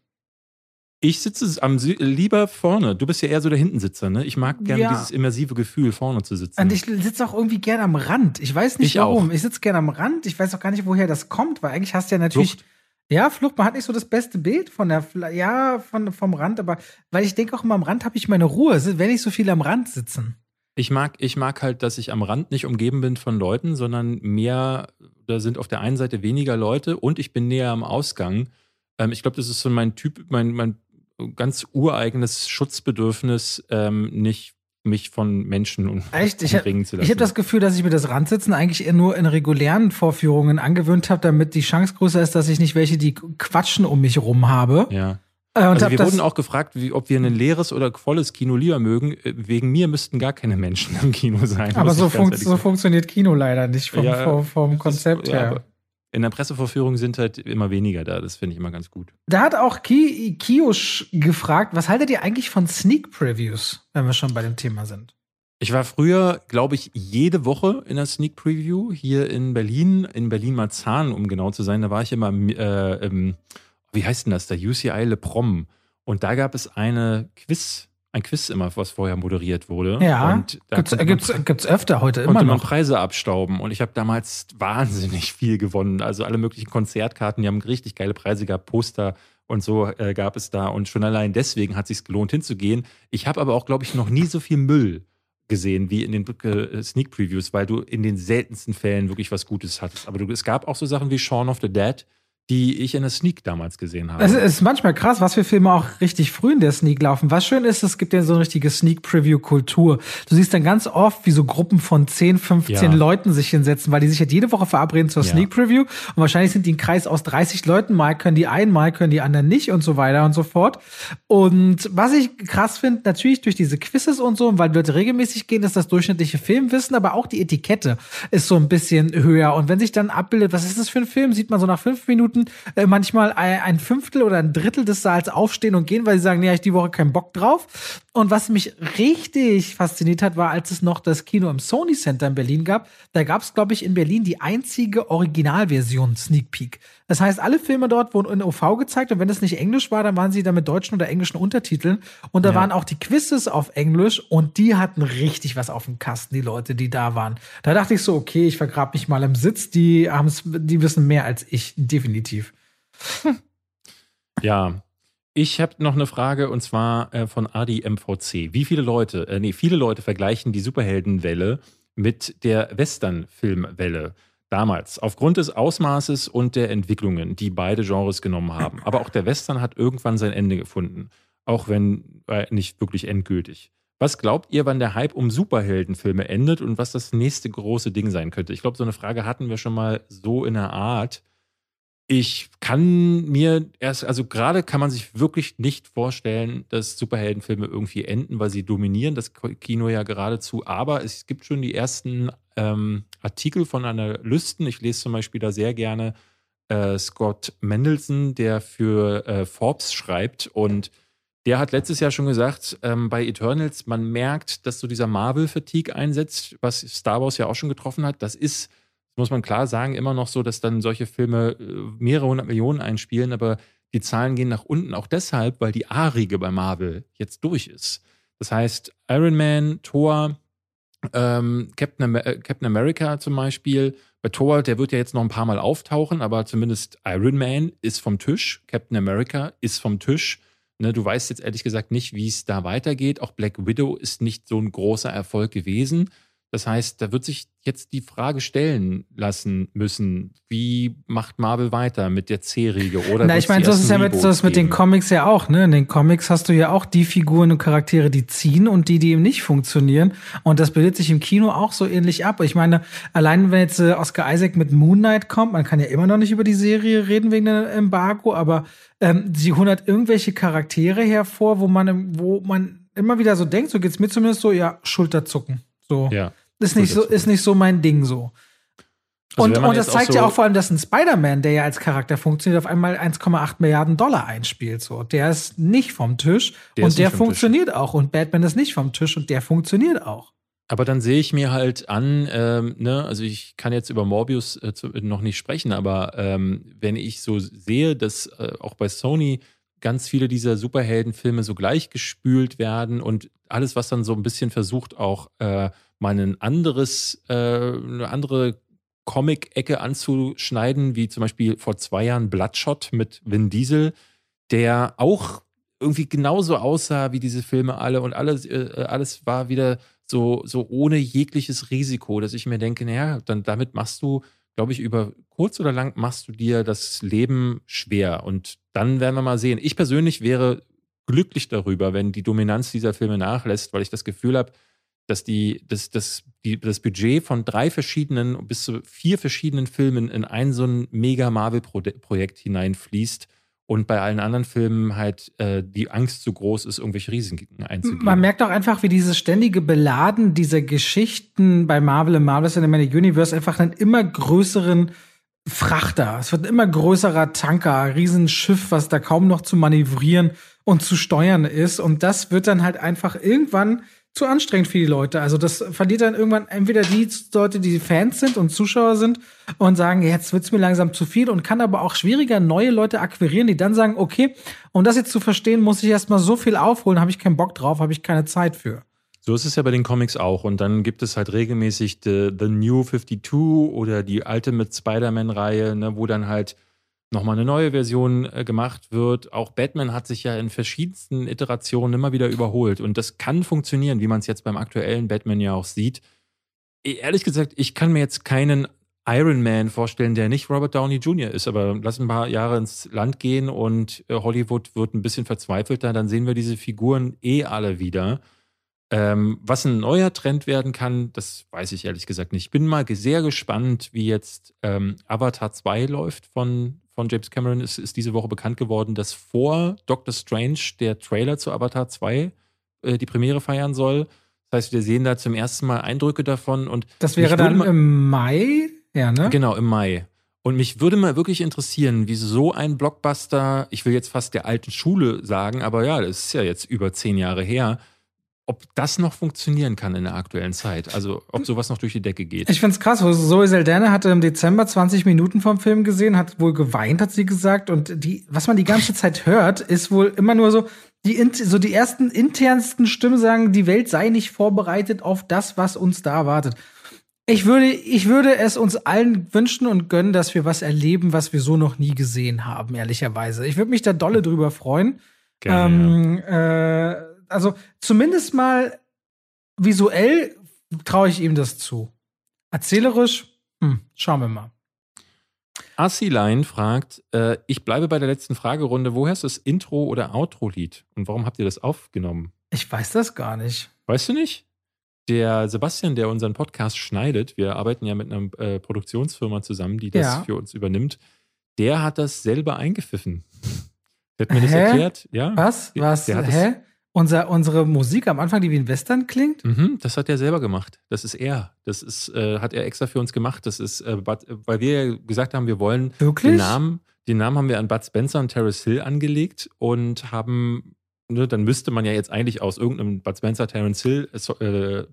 Ich sitze am lieber vorne. Du bist ja eher so der Hintensitzer, ne? Ich mag gerne ja. dieses immersive Gefühl, vorne zu sitzen. Und ich sitze auch irgendwie gerne am Rand. Ich weiß nicht ich warum. Auch. Ich sitze gerne am Rand. Ich weiß auch gar nicht, woher das kommt, weil eigentlich hast du ja natürlich. Flucht. Ja, Flucht, man hat nicht so das beste Bild von der, ja, von, vom Rand, aber weil ich denke auch immer, am Rand habe ich meine Ruhe, wenn nicht so viel am Rand sitzen. Ich mag, ich mag halt, dass ich am Rand nicht umgeben bin von Leuten, sondern mehr, da sind auf der einen Seite weniger Leute und ich bin näher am Ausgang. Ähm, ich glaube, das ist so mein Typ, mein, mein ganz ureigenes Schutzbedürfnis, ähm, nicht mich von Menschen und Echt? Ich habe hab das Gefühl, dass ich mir das Randsitzen eigentlich eher nur in regulären Vorführungen angewöhnt habe, damit die Chance größer ist, dass ich nicht welche, die quatschen um mich rum habe. Ja. Äh, also wir wurden auch gefragt, wie, ob wir ein leeres oder volles Kino lieber mögen. Äh, wegen mir müssten gar keine Menschen im Kino sein. Aber so, fun so funktioniert Kino leider nicht vom, ja, vom, vom Konzept ist, her. Ja, in der Pressevorführung sind halt immer weniger da. Das finde ich immer ganz gut. Da hat auch Ki Kiosch gefragt, was haltet ihr eigentlich von Sneak Previews, wenn wir schon bei dem Thema sind? Ich war früher, glaube ich, jede Woche in der Sneak Preview hier in Berlin, in Berlin-Marzahn, um genau zu sein. Da war ich immer, äh, im, wie heißt denn das, der UCI Le Prom. Und da gab es eine Quiz- ein Quiz immer, was vorher moderiert wurde. Ja, und da gibt's, gibt's, gibt's öfter heute immer noch. man Preise abstauben und ich habe damals wahnsinnig viel gewonnen. Also alle möglichen Konzertkarten, die haben richtig geile Preise gehabt, Poster und so äh, gab es da und schon allein deswegen hat es sich gelohnt hinzugehen. Ich habe aber auch, glaube ich, noch nie so viel Müll gesehen wie in den äh, Sneak Previews, weil du in den seltensten Fällen wirklich was Gutes hattest. Aber du, es gab auch so Sachen wie Shaun of the Dead, die ich in der Sneak damals gesehen habe. Es ist manchmal krass, was für Filme auch richtig früh in der Sneak laufen. Was schön ist, es gibt ja so eine richtige Sneak-Preview-Kultur. Du siehst dann ganz oft, wie so Gruppen von 10, 15 ja. Leuten sich hinsetzen, weil die sich halt jede Woche verabreden zur ja. Sneak-Preview. Und wahrscheinlich sind die ein Kreis aus 30 Leuten. Mal können die einen, mal können die anderen nicht und so weiter und so fort. Und was ich krass finde, natürlich durch diese Quizzes und so, weil Leute regelmäßig gehen, ist das durchschnittliche Filmwissen, aber auch die Etikette ist so ein bisschen höher. Und wenn sich dann abbildet, was ist das für ein Film, sieht man so nach fünf Minuten, Minuten äh, manchmal ein Fünftel oder ein Drittel des Saals aufstehen und gehen, weil sie sagen, nee, ich die Woche keinen Bock drauf. Und was mich richtig fasziniert hat, war, als es noch das Kino im Sony Center in Berlin gab. Da gab es, glaube ich, in Berlin die einzige Originalversion Sneak Peek. Das heißt, alle Filme dort wurden in OV gezeigt und wenn es nicht Englisch war, dann waren sie da mit deutschen oder englischen Untertiteln. Und da ja. waren auch die Quizzes auf Englisch und die hatten richtig was auf dem Kasten, die Leute, die da waren. Da dachte ich so, okay, ich vergrab mich mal im Sitz, die haben's, die wissen mehr als ich, definitiv. Ja, ich habe noch eine Frage und zwar äh, von Adi MVC. Wie viele Leute, äh, nee, viele Leute vergleichen die Superheldenwelle mit der Western-Filmwelle damals. Aufgrund des Ausmaßes und der Entwicklungen, die beide Genres genommen haben. Aber auch der Western hat irgendwann sein Ende gefunden. Auch wenn äh, nicht wirklich endgültig. Was glaubt ihr, wann der Hype um Superheldenfilme endet und was das nächste große Ding sein könnte? Ich glaube, so eine Frage hatten wir schon mal so in der Art. Ich kann mir erst, also gerade kann man sich wirklich nicht vorstellen, dass Superheldenfilme irgendwie enden, weil sie dominieren das Kino ja geradezu. Aber es gibt schon die ersten ähm, Artikel von Analysten. Ich lese zum Beispiel da sehr gerne äh, Scott Mendelssohn, der für äh, Forbes schreibt. Und der hat letztes Jahr schon gesagt, ähm, bei Eternals, man merkt, dass so dieser Marvel-Fatigue einsetzt, was Star Wars ja auch schon getroffen hat. Das ist muss man klar sagen, immer noch so, dass dann solche Filme äh, mehrere hundert Millionen einspielen, aber die Zahlen gehen nach unten auch deshalb, weil die A-Riege bei Marvel jetzt durch ist. Das heißt, Iron Man, Thor, ähm, Captain, äh, Captain America zum Beispiel. Bei Thor, der wird ja jetzt noch ein paar Mal auftauchen, aber zumindest Iron Man ist vom Tisch, Captain America ist vom Tisch. Ne, du weißt jetzt ehrlich gesagt nicht, wie es da weitergeht. Auch Black Widow ist nicht so ein großer Erfolg gewesen. Das heißt, da wird sich jetzt die Frage stellen lassen müssen, wie macht Marvel weiter mit der C-Riege oder Na, ich meine, so ist es ja mit, ist mit den Comics ja auch, ne? In den Comics hast du ja auch die Figuren und Charaktere, die ziehen und die, die eben nicht funktionieren. Und das bildet sich im Kino auch so ähnlich ab. Ich meine, allein wenn jetzt äh, Oscar Isaac mit Moon Knight kommt, man kann ja immer noch nicht über die Serie reden wegen der Embargo, aber ähm, sie halt irgendwelche Charaktere hervor, wo man, wo man immer wieder so denkt, so geht's mir zumindest so, ja, Schulterzucken. So. Ja. Ist nicht, so, ist nicht so mein Ding so. Also und, und das zeigt so ja auch vor allem, dass ein Spider-Man, der ja als Charakter funktioniert, auf einmal 1,8 Milliarden Dollar einspielt. So. Der ist nicht vom Tisch der und der funktioniert Tisch. auch. Und Batman ist nicht vom Tisch und der funktioniert auch. Aber dann sehe ich mir halt an, ähm, ne, also ich kann jetzt über Morbius äh, noch nicht sprechen, aber ähm, wenn ich so sehe, dass äh, auch bei Sony ganz viele dieser Superheldenfilme so gleichgespült werden und alles, was dann so ein bisschen versucht, auch äh, mal ein anderes, äh, eine andere Comic-Ecke anzuschneiden, wie zum Beispiel vor zwei Jahren Bloodshot mit Vin Diesel, der auch irgendwie genauso aussah wie diese Filme alle und alles, äh, alles war wieder so, so ohne jegliches Risiko, dass ich mir denke, naja, dann damit machst du, glaube ich, über kurz oder lang machst du dir das Leben schwer. Und dann werden wir mal sehen. Ich persönlich wäre glücklich darüber, wenn die Dominanz dieser Filme nachlässt, weil ich das Gefühl habe, dass die, dass, dass die, das Budget von drei verschiedenen bis zu vier verschiedenen Filmen in ein so ein mega Marvel-Projekt hineinfließt und bei allen anderen Filmen halt äh, die Angst so groß ist, irgendwelche Risiken einzugehen. Man merkt auch einfach, wie dieses ständige Beladen dieser Geschichten bei Marvel im Marvel Cinematic Universe einfach einen immer größeren Frachter. Es wird ein immer größerer Tanker, Riesenschiff, was da kaum noch zu manövrieren und zu steuern ist. Und das wird dann halt einfach irgendwann zu anstrengend für die Leute. Also das verliert dann irgendwann entweder die Leute, die Fans sind und Zuschauer sind und sagen, jetzt wird's mir langsam zu viel und kann aber auch schwieriger neue Leute akquirieren, die dann sagen, okay, um das jetzt zu verstehen, muss ich erstmal so viel aufholen, habe ich keinen Bock drauf, habe ich keine Zeit für. So ist es ja bei den Comics auch. Und dann gibt es halt regelmäßig The, The New 52 oder die Ultimate Spider-Man-Reihe, ne, wo dann halt nochmal eine neue Version äh, gemacht wird. Auch Batman hat sich ja in verschiedensten Iterationen immer wieder überholt. Und das kann funktionieren, wie man es jetzt beim aktuellen Batman ja auch sieht. E, ehrlich gesagt, ich kann mir jetzt keinen Iron Man vorstellen, der nicht Robert Downey Jr. ist. Aber lass ein paar Jahre ins Land gehen und äh, Hollywood wird ein bisschen verzweifelter. Dann sehen wir diese Figuren eh alle wieder. Ähm, was ein neuer Trend werden kann, das weiß ich ehrlich gesagt nicht. Ich bin mal sehr gespannt, wie jetzt ähm, Avatar 2 läuft von, von James Cameron. Es ist diese Woche bekannt geworden, dass vor Doctor Strange der Trailer zu Avatar 2 äh, die Premiere feiern soll. Das heißt, wir sehen da zum ersten Mal Eindrücke davon. Und das wäre dann im Mai, ja, ne? Genau, im Mai. Und mich würde mal wirklich interessieren, wie so ein Blockbuster, ich will jetzt fast der alten Schule sagen, aber ja, das ist ja jetzt über zehn Jahre her, ob das noch funktionieren kann in der aktuellen Zeit. Also ob sowas noch durch die Decke geht. Ich finde es krass. Zoe Saldana hatte im Dezember 20 Minuten vom Film gesehen, hat wohl geweint, hat sie gesagt. Und die, was man die ganze Zeit hört, ist wohl immer nur so, die, so die ersten internsten Stimmen sagen, die Welt sei nicht vorbereitet auf das, was uns da erwartet. Ich würde, ich würde es uns allen wünschen und gönnen, dass wir was erleben, was wir so noch nie gesehen haben, ehrlicherweise. Ich würde mich da dolle drüber freuen. Gerne, ähm, ja. äh, also zumindest mal visuell traue ich ihm das zu. Erzählerisch, hm, schauen wir mal. Assilein fragt, äh, ich bleibe bei der letzten Fragerunde, woher ist das Intro- oder Outro-Lied und warum habt ihr das aufgenommen? Ich weiß das gar nicht. Weißt du nicht? Der Sebastian, der unseren Podcast schneidet, wir arbeiten ja mit einer äh, Produktionsfirma zusammen, die das ja. für uns übernimmt, der hat das selber eingepfiffen. Der hat mir Hä? das erklärt, ja. Was? Was? Der, der Hä? Unser, unsere Musik am Anfang, die wie ein Western klingt? Mhm, das hat er selber gemacht. Das ist er. Das ist, äh, hat er extra für uns gemacht. Das ist, äh, weil wir gesagt haben, wir wollen Wirklich? den Namen, den Namen haben wir an Bud Spencer und Terrace Hill angelegt und haben, ne, dann müsste man ja jetzt eigentlich aus irgendeinem Bud Spencer, Terrace Hill äh,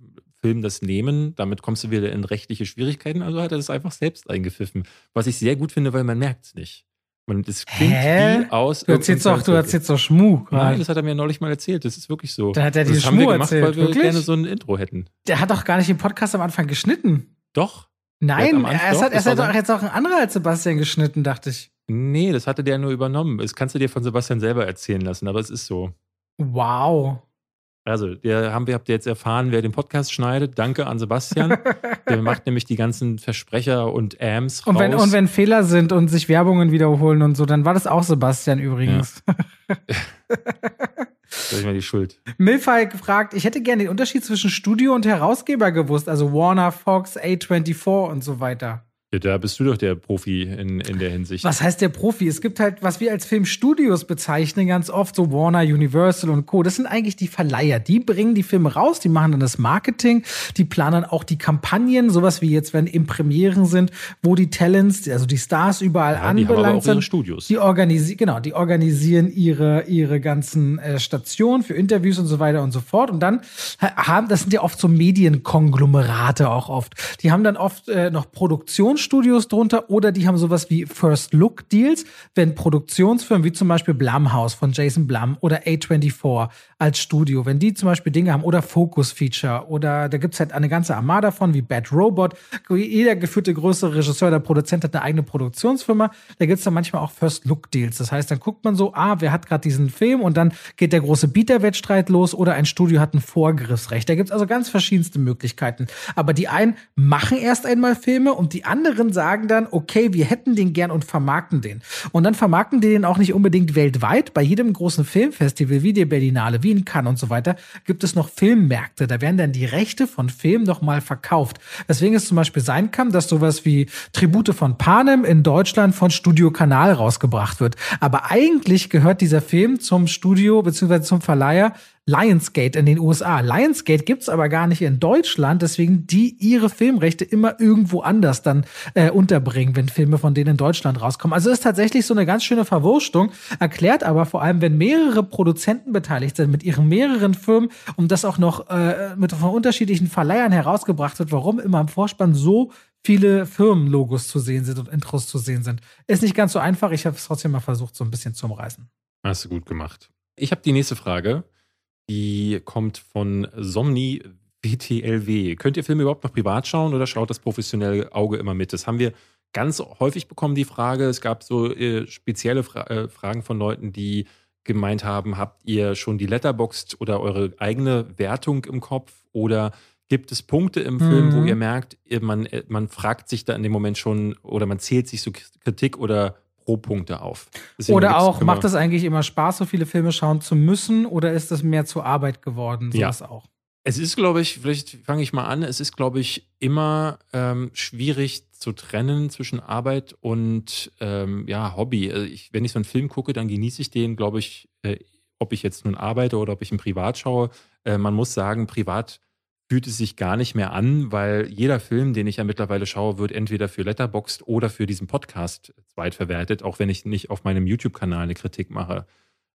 Film das nehmen. Damit kommst du wieder in rechtliche Schwierigkeiten. Also hat er das einfach selbst eingepfiffen. Was ich sehr gut finde, weil man merkt es nicht. Man, das klingt Hä? wie aus. Du erzählst doch, du erzählst doch Schmuck. Nein, das hat er mir neulich mal erzählt. Das ist wirklich so. Da hat er die das haben wir gemacht, erzählt. weil wir Wirklich? gerne so ein Intro hätten. Der hat doch gar nicht den Podcast am Anfang geschnitten. Doch. Nein, er hat, er hat doch jetzt auch ein anderer als Sebastian geschnitten, dachte ich. Nee, das hatte der nur übernommen. Das kannst du dir von Sebastian selber erzählen lassen, aber es ist so. Wow. Also, der haben wir, habt ihr jetzt erfahren, wer den Podcast schneidet. Danke an Sebastian. der macht nämlich die ganzen Versprecher und Ams raus. Und wenn, und wenn Fehler sind und sich Werbungen wiederholen und so, dann war das auch Sebastian übrigens. Ja. Das ist mal die Schuld. Milfy gefragt, ich hätte gerne den Unterschied zwischen Studio und Herausgeber gewusst, also Warner, Fox, A24 und so weiter. Ja, da bist du doch der Profi in, in der Hinsicht. Was heißt der Profi? Es gibt halt, was wir als Filmstudios bezeichnen, ganz oft so Warner, Universal und Co. Das sind eigentlich die Verleiher. Die bringen die Filme raus, die machen dann das Marketing, die planen auch die Kampagnen, sowas wie jetzt, wenn eben Premieren sind, wo die Talents, also die Stars überall ja, anbelangt die haben aber auch sind. Ihre Studios. Die organisieren, genau, die organisieren ihre, ihre ganzen äh, Stationen für Interviews und so weiter und so fort. Und dann haben, das sind ja oft so Medienkonglomerate auch oft. Die haben dann oft äh, noch Produktions Produktionsstudios drunter oder die haben sowas wie First Look Deals, wenn Produktionsfirmen wie zum Beispiel Blumhouse von Jason Blum oder A24 als Studio, wenn die zum Beispiel Dinge haben oder Focus Feature oder da gibt es halt eine ganze Armada von wie Bad Robot. Jeder geführte größere Regisseur oder Produzent hat eine eigene Produktionsfirma. Da gibt es dann manchmal auch First Look Deals. Das heißt, dann guckt man so, ah, wer hat gerade diesen Film und dann geht der große Bieterwettstreit los oder ein Studio hat ein Vorgriffsrecht. Da gibt es also ganz verschiedenste Möglichkeiten. Aber die einen machen erst einmal Filme und die anderen anderen sagen dann, okay, wir hätten den gern und vermarkten den. Und dann vermarkten die den auch nicht unbedingt weltweit. Bei jedem großen Filmfestival, wie die Berlinale, wie in Cannes und so weiter, gibt es noch Filmmärkte. Da werden dann die Rechte von Filmen nochmal verkauft. Deswegen ist zum Beispiel sein kann, dass sowas wie Tribute von Panem in Deutschland von Studio Kanal rausgebracht wird. Aber eigentlich gehört dieser Film zum Studio bzw. zum Verleiher Lionsgate in den USA. Lionsgate gibt's aber gar nicht in Deutschland, deswegen die ihre Filmrechte immer irgendwo anders dann äh, unterbringen, wenn Filme von denen in Deutschland rauskommen. Also ist tatsächlich so eine ganz schöne Verwurstung, erklärt aber vor allem, wenn mehrere Produzenten beteiligt sind mit ihren mehreren Firmen und das auch noch äh, mit von unterschiedlichen Verleihern herausgebracht wird, warum immer im Vorspann so viele Firmenlogos zu sehen sind und Intros zu sehen sind. Ist nicht ganz so einfach, ich habe es trotzdem mal versucht, so ein bisschen zu umreißen. Hast du gut gemacht. Ich habe die nächste Frage. Die kommt von Somni WTLW. Könnt ihr Filme überhaupt noch privat schauen oder schaut das professionelle Auge immer mit? Das haben wir ganz häufig bekommen, die Frage. Es gab so äh, spezielle Fra äh, Fragen von Leuten, die gemeint haben, habt ihr schon die Letterboxd oder eure eigene Wertung im Kopf oder gibt es Punkte im Film, mhm. wo ihr merkt, man, äh, man fragt sich da in dem Moment schon oder man zählt sich so Kritik oder Pro-Punkte auf. Deswegen oder auch, macht es eigentlich immer Spaß, so viele Filme schauen zu müssen oder ist das mehr zur Arbeit geworden? So ja. auch. Es ist, glaube ich, vielleicht fange ich mal an, es ist, glaube ich, immer ähm, schwierig zu trennen zwischen Arbeit und ähm, ja, Hobby. Also ich, wenn ich so einen Film gucke, dann genieße ich den, glaube ich, äh, ob ich jetzt nun arbeite oder ob ich ihn privat schaue. Äh, man muss sagen, privat fühlt es sich gar nicht mehr an, weil jeder Film, den ich ja mittlerweile schaue, wird entweder für Letterboxd oder für diesen Podcast zweitverwertet, auch wenn ich nicht auf meinem YouTube-Kanal eine Kritik mache.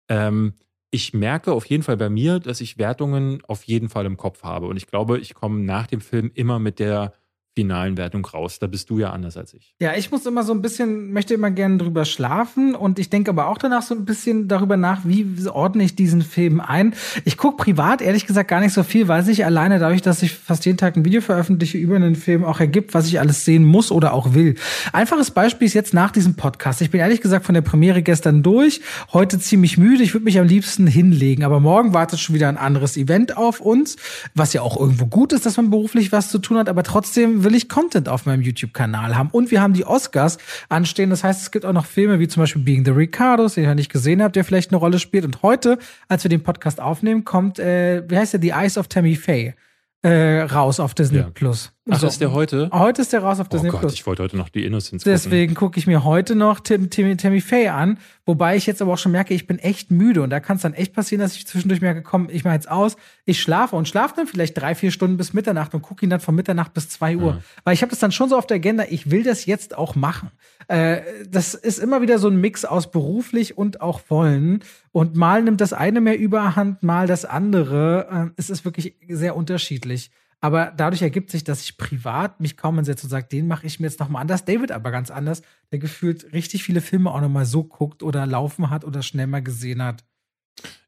Ähm, ich merke auf jeden Fall bei mir, dass ich Wertungen auf jeden Fall im Kopf habe. Und ich glaube, ich komme nach dem Film immer mit der finalen Wertung raus. Da bist du ja anders als ich. Ja, ich muss immer so ein bisschen, möchte immer gerne drüber schlafen und ich denke aber auch danach so ein bisschen darüber nach, wie ordne ich diesen Film ein. Ich gucke privat ehrlich gesagt gar nicht so viel, weil sich alleine dadurch, dass ich fast jeden Tag ein Video veröffentliche über einen Film auch ergibt, was ich alles sehen muss oder auch will. Einfaches Beispiel ist jetzt nach diesem Podcast. Ich bin ehrlich gesagt von der Premiere gestern durch, heute ziemlich müde. Ich würde mich am liebsten hinlegen, aber morgen wartet schon wieder ein anderes Event auf uns, was ja auch irgendwo gut ist, dass man beruflich was zu tun hat, aber trotzdem will ich Content auf meinem YouTube-Kanal haben. Und wir haben die Oscars anstehen. Das heißt, es gibt auch noch Filme wie zum Beispiel Being the Ricardos, den ihr nicht gesehen habt, der vielleicht eine Rolle spielt. Und heute, als wir den Podcast aufnehmen, kommt, äh, wie heißt der, The Eyes of Tammy Faye äh, raus auf Disney ja. Plus. Ach, so. ist der heute? Heute ist der raus auf oh Disney Gott, Plus. Ich wollte heute noch die Innocence. Deswegen gucke ich mir heute noch Tim, Tim, Tammy Faye an, wobei ich jetzt aber auch schon merke, ich bin echt müde und da kann es dann echt passieren, dass ich zwischendurch merke, komm, ich mache jetzt aus, ich schlafe und schlafe dann vielleicht drei, vier Stunden bis Mitternacht und gucke ihn dann von Mitternacht bis zwei Uhr. Ja. Weil ich habe das dann schon so auf der Agenda, ich will das jetzt auch machen. Äh, das ist immer wieder so ein Mix aus beruflich und auch wollen. Und mal nimmt das eine mehr überhand, mal das andere. Äh, es ist wirklich sehr unterschiedlich. Aber dadurch ergibt sich, dass ich privat mich kaum hinsetze und sage, den mache ich mir jetzt nochmal anders. David aber ganz anders, der gefühlt richtig viele Filme auch nochmal so guckt oder laufen hat oder schnell mal gesehen hat.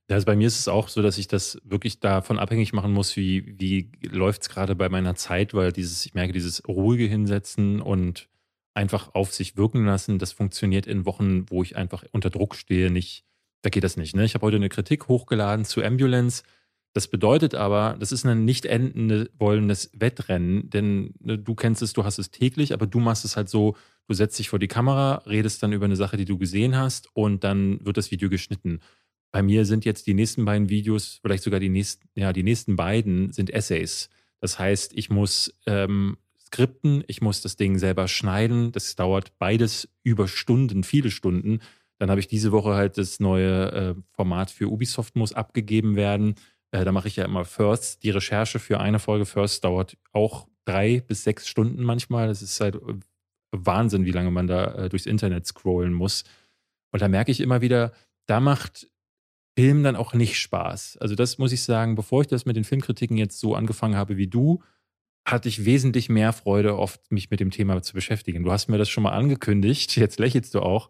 Also bei mir ist es auch so, dass ich das wirklich davon abhängig machen muss, wie, wie läuft es gerade bei meiner Zeit, weil dieses, ich merke, dieses ruhige Hinsetzen und einfach auf sich wirken lassen, das funktioniert in Wochen, wo ich einfach unter Druck stehe, nicht. Da geht das nicht. Ne? Ich habe heute eine Kritik hochgeladen zu Ambulance das bedeutet aber, das ist ein nicht enden wollendes Wettrennen, denn ne, du kennst es, du hast es täglich, aber du machst es halt so, du setzt dich vor die Kamera, redest dann über eine Sache, die du gesehen hast und dann wird das Video geschnitten. Bei mir sind jetzt die nächsten beiden Videos, vielleicht sogar die nächsten, ja, die nächsten beiden sind Essays. Das heißt, ich muss ähm, skripten, ich muss das Ding selber schneiden. Das dauert beides über Stunden, viele Stunden. Dann habe ich diese Woche halt das neue äh, Format für Ubisoft muss abgegeben werden. Äh, da mache ich ja immer First. Die Recherche für eine Folge First dauert auch drei bis sechs Stunden manchmal. Das ist halt äh, Wahnsinn, wie lange man da äh, durchs Internet scrollen muss. Und da merke ich immer wieder, da macht Film dann auch nicht Spaß. Also das muss ich sagen, bevor ich das mit den Filmkritiken jetzt so angefangen habe wie du, hatte ich wesentlich mehr Freude, oft mich mit dem Thema zu beschäftigen. Du hast mir das schon mal angekündigt, jetzt lächelst du auch.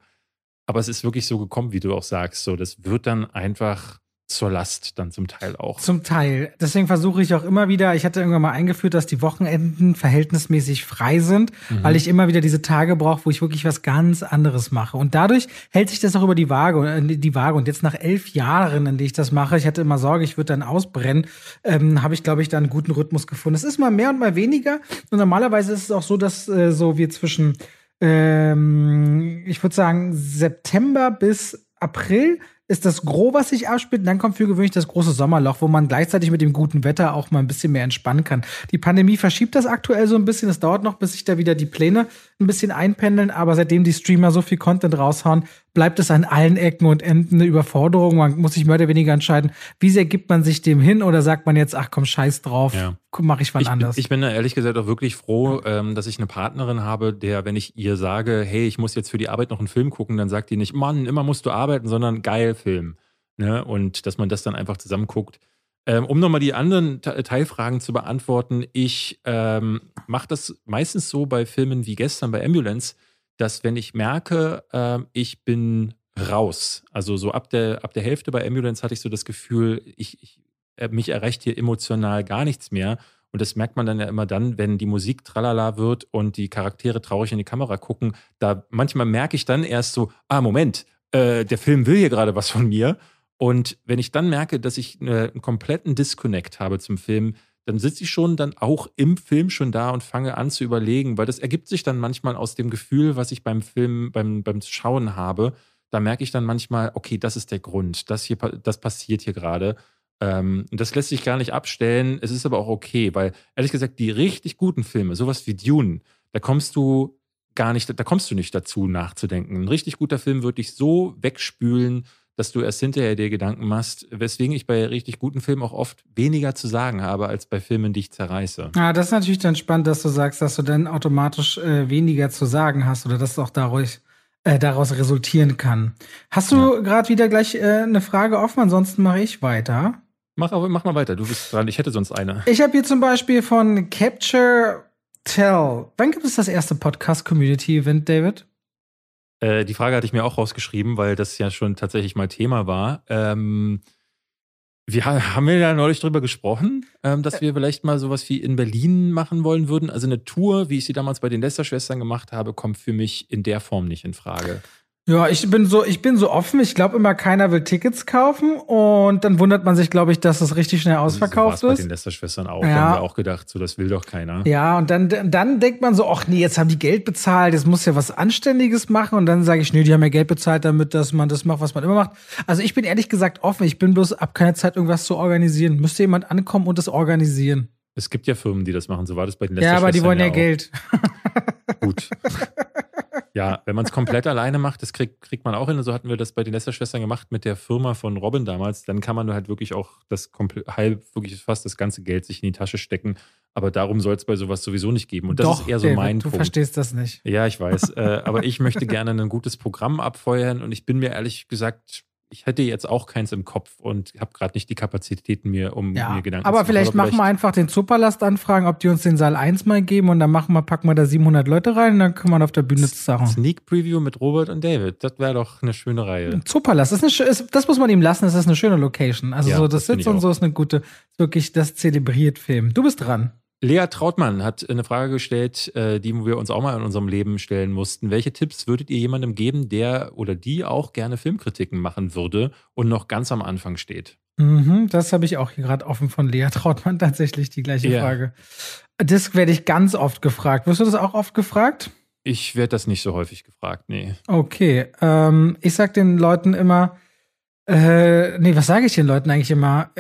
Aber es ist wirklich so gekommen, wie du auch sagst. So, das wird dann einfach zur Last dann zum Teil auch. Zum Teil. Deswegen versuche ich auch immer wieder, ich hatte irgendwann mal eingeführt, dass die Wochenenden verhältnismäßig frei sind, mhm. weil ich immer wieder diese Tage brauche, wo ich wirklich was ganz anderes mache. Und dadurch hält sich das auch über die Waage, äh, die Waage. Und jetzt nach elf Jahren, in denen ich das mache, ich hatte immer Sorge, ich würde dann ausbrennen, ähm, habe ich, glaube ich, da einen guten Rhythmus gefunden. Es ist mal mehr und mal weniger. Und normalerweise ist es auch so, dass äh, so wir zwischen, ähm, ich würde sagen, September bis April ist das Gros, was sich abspielt. Und dann kommt für gewöhnlich das große Sommerloch, wo man gleichzeitig mit dem guten Wetter auch mal ein bisschen mehr entspannen kann. Die Pandemie verschiebt das aktuell so ein bisschen. Es dauert noch, bis sich da wieder die Pläne ein bisschen einpendeln. Aber seitdem die Streamer so viel Content raushauen, bleibt es an allen Ecken und Enden eine Überforderung. Man muss sich mehr oder weniger entscheiden, wie sehr gibt man sich dem hin oder sagt man jetzt, ach komm, scheiß drauf, ja. mache ich was ich anders. Ich bin da ehrlich gesagt auch wirklich froh, ähm, dass ich eine Partnerin habe, der, wenn ich ihr sage, hey, ich muss jetzt für die Arbeit noch einen Film gucken, dann sagt die nicht, Mann, immer musst du arbeiten, sondern geil Film. Ne? Und dass man das dann einfach zusammen guckt. Ähm, um nochmal die anderen Teilfragen zu beantworten, ich ähm, mache das meistens so bei Filmen wie gestern bei Ambulance, dass wenn ich merke, äh, ich bin raus, also so ab der, ab der Hälfte bei Ambulance hatte ich so das Gefühl, ich, ich äh, mich erreicht hier emotional gar nichts mehr. Und das merkt man dann ja immer dann, wenn die Musik tralala wird und die Charaktere traurig in die Kamera gucken. Da manchmal merke ich dann erst so, ah, Moment, äh, der Film will hier gerade was von mir. Und wenn ich dann merke, dass ich äh, einen kompletten Disconnect habe zum Film, dann sitze ich schon dann auch im Film schon da und fange an zu überlegen, weil das ergibt sich dann manchmal aus dem Gefühl, was ich beim Film, beim, beim Schauen habe. Da merke ich dann manchmal, okay, das ist der Grund, das hier, das passiert hier gerade. Ähm, das lässt sich gar nicht abstellen. Es ist aber auch okay, weil ehrlich gesagt, die richtig guten Filme, sowas wie Dune, da kommst du gar nicht, da kommst du nicht dazu nachzudenken. Ein richtig guter Film wird dich so wegspülen, dass du erst hinterher dir Gedanken machst, weswegen ich bei richtig guten Filmen auch oft weniger zu sagen habe, als bei Filmen, die ich zerreiße. Ja, das ist natürlich dann spannend, dass du sagst, dass du dann automatisch äh, weniger zu sagen hast oder dass es auch daraus, äh, daraus resultieren kann. Hast du ja. gerade wieder gleich äh, eine Frage offen? Ansonsten mache ich weiter. Mach, mach mal weiter, du bist dran. Ich hätte sonst eine. Ich habe hier zum Beispiel von Capture Tell. Wann gibt es das erste Podcast-Community-Event, David? Äh, die Frage hatte ich mir auch rausgeschrieben, weil das ja schon tatsächlich mal Thema war. Ähm, wir haben wir ja neulich drüber gesprochen, ähm, dass wir vielleicht mal sowas wie in Berlin machen wollen würden. Also eine Tour, wie ich sie damals bei den Lester-Schwestern gemacht habe, kommt für mich in der Form nicht in Frage. Ja, ich bin so, ich bin so offen. Ich glaube immer, keiner will Tickets kaufen und dann wundert man sich, glaube ich, dass das richtig schnell ausverkauft so ist. Bei den Lester-Schwestern auch. Ja. Da haben wir auch gedacht, so das will doch keiner. Ja, und dann, dann denkt man so, ach nee, jetzt haben die Geld bezahlt, jetzt muss ja was Anständiges machen und dann sage ich, nee, die haben ja Geld bezahlt, damit dass man das macht, was man immer macht. Also ich bin ehrlich gesagt offen. Ich bin bloß ab keine Zeit, irgendwas zu organisieren. Müsste jemand ankommen und das organisieren. Es gibt ja Firmen, die das machen. So war das bei den Lester-Schwestern. Ja, aber die wollen ja, ja Geld. Gut. Ja, wenn man es komplett alleine macht, das kriegt, kriegt man auch hin. So hatten wir das bei den Lester-Schwestern gemacht mit der Firma von Robin damals. Dann kann man halt wirklich auch das halb, wirklich fast das ganze Geld sich in die Tasche stecken. Aber darum soll es bei sowas sowieso nicht geben. Und das Doch, ist eher so David, mein du Punkt. Du verstehst das nicht. Ja, ich weiß. äh, aber ich möchte gerne ein gutes Programm abfeuern und ich bin mir ehrlich gesagt ich hätte jetzt auch keins im Kopf und habe gerade nicht die Kapazitäten mir, um ja, mir Gedanken aber zu machen. Vielleicht aber vielleicht machen wir einfach den Superlast anfragen, ob die uns den Saal 1 mal geben und dann machen wir, packen wir da 700 Leute rein und dann kann man auf der Bühne zusammen. Sneak Preview mit Robert und David, das wäre doch eine schöne Reihe. Superlast, das, ist eine, ist, das muss man ihm lassen, das ist eine schöne Location. Also ja, so das, das Sitz und so ist eine gute, wirklich das zelebriert Film. Du bist dran. Lea Trautmann hat eine Frage gestellt, äh, die wir uns auch mal in unserem Leben stellen mussten. Welche Tipps würdet ihr jemandem geben, der oder die auch gerne Filmkritiken machen würde und noch ganz am Anfang steht? Mhm, das habe ich auch hier gerade offen von Lea Trautmann tatsächlich die gleiche ja. Frage. Das werde ich ganz oft gefragt. Wirst du das auch oft gefragt? Ich werde das nicht so häufig gefragt, nee. Okay. Ähm, ich sage den Leuten immer, äh, nee, was sage ich den Leuten eigentlich immer?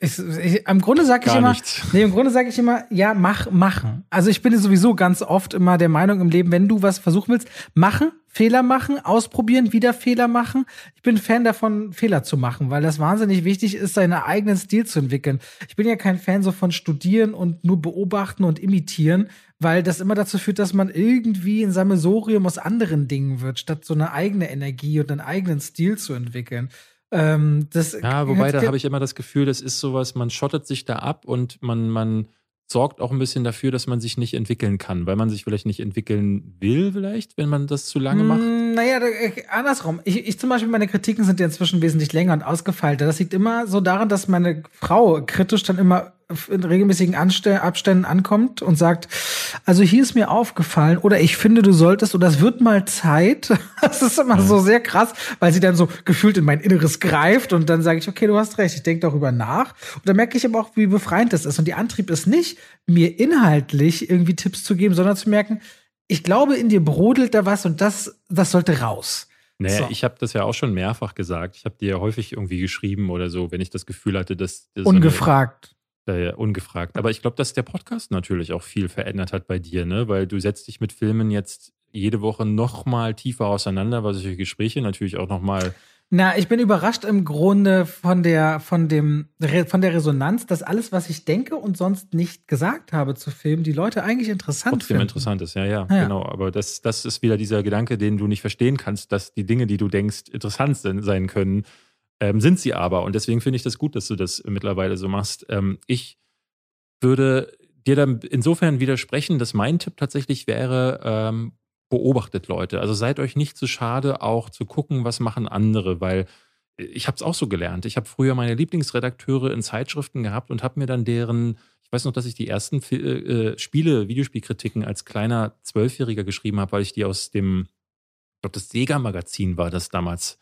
Ich, ich, Im Grunde sage ich immer, nichts. nee, im Grunde sage ich immer, ja, mach, machen. Also ich bin sowieso ganz oft immer der Meinung im Leben, wenn du was versuchen willst, machen, Fehler machen, ausprobieren, wieder Fehler machen. Ich bin Fan davon, Fehler zu machen, weil das wahnsinnig wichtig ist, seinen eigenen Stil zu entwickeln. Ich bin ja kein Fan so von studieren und nur beobachten und imitieren, weil das immer dazu führt, dass man irgendwie ein Sammelsorium aus anderen Dingen wird, statt so eine eigene Energie und einen eigenen Stil zu entwickeln. Ähm, ja, wobei da habe ich immer das Gefühl, das ist sowas, man schottet sich da ab und man, man sorgt auch ein bisschen dafür, dass man sich nicht entwickeln kann, weil man sich vielleicht nicht entwickeln will, vielleicht, wenn man das zu lange macht? Mm, naja, äh, andersrum. Ich, ich zum Beispiel, meine Kritiken sind ja inzwischen wesentlich länger und ausgefeilter. Das liegt immer so daran, dass meine Frau kritisch dann immer in regelmäßigen Anste Abständen ankommt und sagt, also hier ist mir aufgefallen oder ich finde, du solltest oder es wird mal Zeit. Das ist immer so sehr krass, weil sie dann so gefühlt in mein Inneres greift und dann sage ich, okay, du hast recht, ich denke darüber nach. Und dann merke ich aber auch, wie befreiend das ist. Und die Antrieb ist nicht, mir inhaltlich irgendwie Tipps zu geben, sondern zu merken, ich glaube, in dir brodelt da was und das, das sollte raus. Naja, so. ich habe das ja auch schon mehrfach gesagt. Ich habe dir ja häufig irgendwie geschrieben oder so, wenn ich das Gefühl hatte, dass. dass Ungefragt. So äh, ungefragt. Aber ich glaube, dass der Podcast natürlich auch viel verändert hat bei dir, ne? Weil du setzt dich mit Filmen jetzt jede Woche noch mal tiefer auseinander, weil solche Gespräche natürlich auch noch mal na, ich bin überrascht im Grunde von der, von dem, von der Resonanz, dass alles, was ich denke und sonst nicht gesagt habe zu Filmen, die Leute eigentlich interessant Trotzdem finden. interessant ist, ja, ja, ja, genau. Aber das, das ist wieder dieser Gedanke, den du nicht verstehen kannst, dass die Dinge, die du denkst, interessant sein können, ähm, sind sie aber. Und deswegen finde ich das gut, dass du das mittlerweile so machst. Ähm, ich würde dir dann insofern widersprechen, dass mein Tipp tatsächlich wäre, ähm, beobachtet Leute. Also seid euch nicht zu schade, auch zu gucken, was machen andere, weil ich habe es auch so gelernt. Ich habe früher meine Lieblingsredakteure in Zeitschriften gehabt und habe mir dann deren, ich weiß noch, dass ich die ersten äh, Spiele, Videospielkritiken als kleiner Zwölfjähriger geschrieben habe, weil ich die aus dem, ich glaube, das Sega-Magazin war das damals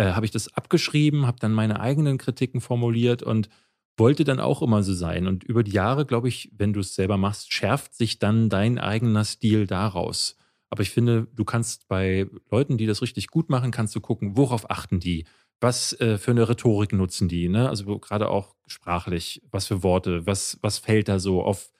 äh, habe ich das abgeschrieben, habe dann meine eigenen Kritiken formuliert und wollte dann auch immer so sein. Und über die Jahre, glaube ich, wenn du es selber machst, schärft sich dann dein eigener Stil daraus. Aber ich finde, du kannst bei Leuten, die das richtig gut machen, kannst du gucken, worauf achten die? Was äh, für eine Rhetorik nutzen die? Ne? Also gerade auch sprachlich, was für Worte, was, was fällt da so auf?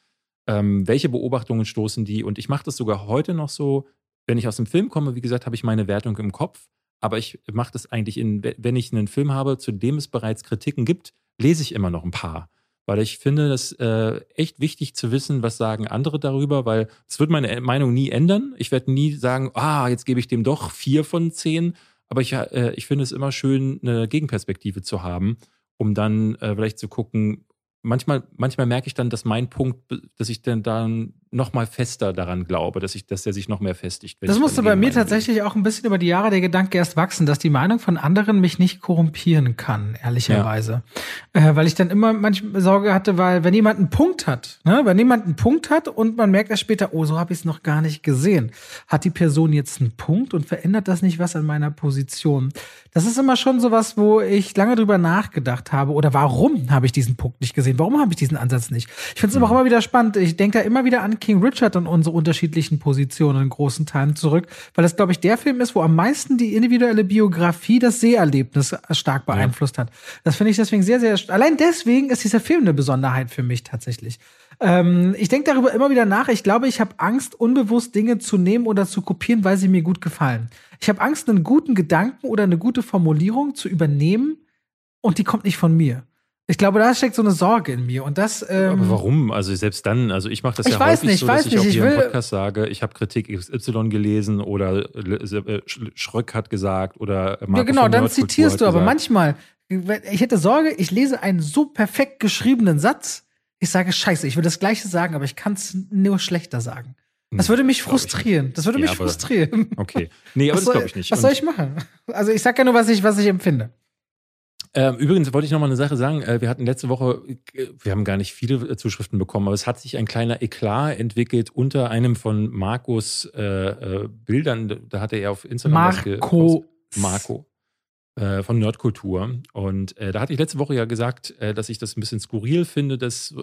Ähm, welche Beobachtungen stoßen die? Und ich mache das sogar heute noch so, wenn ich aus dem Film komme, wie gesagt, habe ich meine Wertung im Kopf. Aber ich mache das eigentlich in, wenn ich einen Film habe, zu dem es bereits Kritiken gibt, lese ich immer noch ein paar. Weil ich finde das äh, echt wichtig zu wissen, was sagen andere darüber, weil es wird meine Meinung nie ändern. Ich werde nie sagen, ah, jetzt gebe ich dem doch vier von zehn. Aber ich, äh, ich finde es immer schön, eine Gegenperspektive zu haben, um dann äh, vielleicht zu gucken, manchmal, manchmal merke ich dann, dass mein Punkt, dass ich dann, dann noch mal fester daran glaube, dass ich, dass er sich noch mehr festigt. Das musste bei mir tatsächlich bin. auch ein bisschen über die Jahre der Gedanke erst wachsen, dass die Meinung von anderen mich nicht korrumpieren kann, ehrlicherweise. Ja. Äh, weil ich dann immer manchmal Sorge hatte, weil wenn jemand einen Punkt hat, ne, wenn jemand einen Punkt hat und man merkt erst später, oh, so habe ich es noch gar nicht gesehen, hat die Person jetzt einen Punkt und verändert das nicht was an meiner Position? Das ist immer schon so was, wo ich lange drüber nachgedacht habe oder warum habe ich diesen Punkt nicht gesehen? Warum habe ich diesen Ansatz nicht? Ich finde es mhm. auch immer wieder spannend. Ich denke da immer wieder an King Richard und unsere unterschiedlichen Positionen in großen Teilen zurück, weil das, glaube ich, der Film ist, wo am meisten die individuelle Biografie das Seherlebnis stark beeinflusst ja. hat. Das finde ich deswegen sehr, sehr, allein deswegen ist dieser Film eine Besonderheit für mich tatsächlich. Ähm, ich denke darüber immer wieder nach. Ich glaube, ich habe Angst, unbewusst Dinge zu nehmen oder zu kopieren, weil sie mir gut gefallen. Ich habe Angst, einen guten Gedanken oder eine gute Formulierung zu übernehmen und die kommt nicht von mir. Ich glaube, da steckt so eine Sorge in mir und das. Ähm, Aber warum? Also selbst dann, also ich mache das ich ja häufig nicht, so, dass ich, ich auch hier im Podcast sage, ich habe Kritik XY gelesen oder äh, Schröck hat gesagt oder Marco Ja genau, dann zitierst du, aber manchmal, ich hätte Sorge, ich lese einen so perfekt geschriebenen Satz, ich sage Scheiße, ich will das Gleiche sagen, aber ich kann es nur schlechter sagen. Das würde mich frustrieren. Das würde ja, mich frustrieren. Okay. Nee, aber was das glaube ich nicht. Was soll ich machen? Also ich sage ja nur, was ich, was ich empfinde. Ähm, übrigens wollte ich noch mal eine Sache sagen. Äh, wir hatten letzte Woche, äh, wir haben gar nicht viele äh, Zuschriften bekommen, aber es hat sich ein kleiner Eklat entwickelt unter einem von Marcos äh, äh, Bildern. Da hatte er auf Instagram Marco. Marco äh, von Nerdkultur. Und da hatte ich letzte Woche ja gesagt, dass ich das ein bisschen skurril finde, dass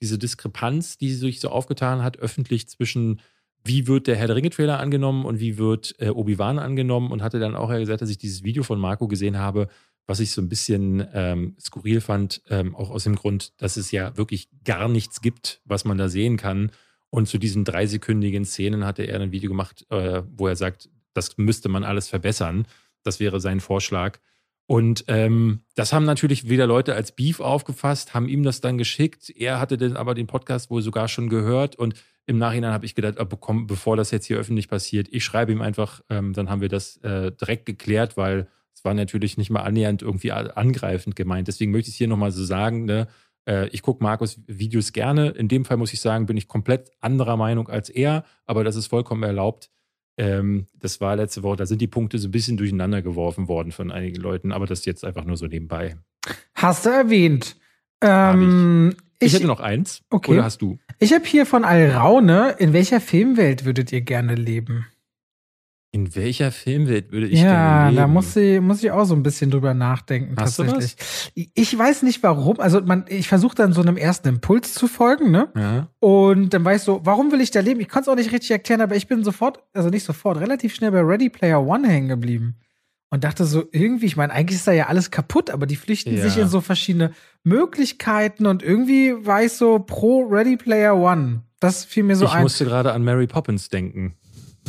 diese Diskrepanz, die sich so aufgetan hat, öffentlich zwischen wie wird der Herr der Ringe-Trailer angenommen und wie wird Obi-Wan angenommen und hatte dann auch ja gesagt, dass ich dieses Video von Marco gesehen habe, was ich so ein bisschen ähm, skurril fand, ähm, auch aus dem Grund, dass es ja wirklich gar nichts gibt, was man da sehen kann. Und zu diesen dreisekündigen Szenen hatte er ein Video gemacht, äh, wo er sagt, das müsste man alles verbessern. Das wäre sein Vorschlag. Und ähm, das haben natürlich wieder Leute als Beef aufgefasst, haben ihm das dann geschickt. Er hatte dann aber den Podcast wohl sogar schon gehört. Und im Nachhinein habe ich gedacht, oh, komm, bevor das jetzt hier öffentlich passiert, ich schreibe ihm einfach, ähm, dann haben wir das äh, direkt geklärt, weil es war natürlich nicht mal annähernd irgendwie angreifend gemeint. Deswegen möchte ich es hier nochmal so sagen, ne? Äh, ich gucke Markus Videos gerne. In dem Fall muss ich sagen, bin ich komplett anderer Meinung als er, aber das ist vollkommen erlaubt. Ähm, das war letzte Woche, da sind die Punkte so ein bisschen durcheinander geworfen worden von einigen Leuten, aber das jetzt einfach nur so nebenbei. Hast du erwähnt. Ähm, ich, ich, hätte noch eins. Okay. Oder hast du? Ich habe hier von Alraune, in welcher Filmwelt würdet ihr gerne leben? In welcher Filmwelt würde ich ja, gerne leben? Ja, da muss ich, muss ich auch so ein bisschen drüber nachdenken, Hast tatsächlich. Ich weiß nicht warum. Also, man, ich versuche dann so einem ersten Impuls zu folgen, ne? Ja. Und dann weiß ich so, warum will ich da leben? Ich konnte es auch nicht richtig erklären, aber ich bin sofort, also nicht sofort, relativ schnell bei Ready Player One hängen geblieben. Und dachte so, irgendwie, ich meine, eigentlich ist da ja alles kaputt, aber die flüchten ja. sich in so verschiedene Möglichkeiten und irgendwie war ich so pro Ready Player One. Das fiel mir so ich ein. Ich musste gerade an Mary Poppins denken.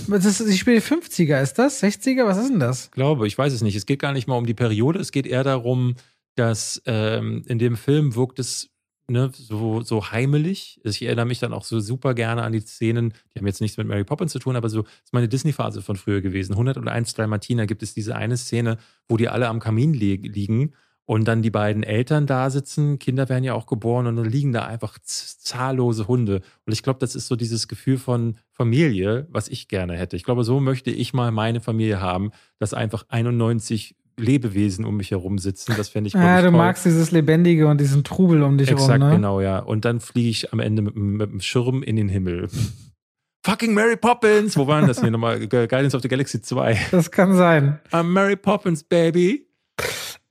Das ist, ich spiele 50er, ist das? 60er? Was ist denn das? Glaube, ich weiß es nicht. Es geht gar nicht mal um die Periode, es geht eher darum, dass ähm, in dem Film wirkt es ne, so, so heimelig. Ich erinnere mich dann auch so super gerne an die Szenen, die haben jetzt nichts mit Mary Poppins zu tun, aber so ist meine Disney-Phase von früher gewesen. 101 Martina gibt es diese eine Szene, wo die alle am Kamin li liegen und dann die beiden Eltern da sitzen, Kinder werden ja auch geboren und dann liegen da einfach zahllose Hunde. Und ich glaube, das ist so dieses Gefühl von Familie, was ich gerne hätte. Ich glaube, so möchte ich mal meine Familie haben, dass einfach 91 Lebewesen um mich herum sitzen. Das fände ich Ja, ich, du toll. magst dieses Lebendige und diesen Trubel um dich Exakt, herum. Exakt, ne? genau, ja. Und dann fliege ich am Ende mit, mit dem Schirm in den Himmel. Fucking Mary Poppins! Wo waren das hier nochmal? Guidance of the Galaxy 2. Das kann sein. I'm Mary Poppins, Baby.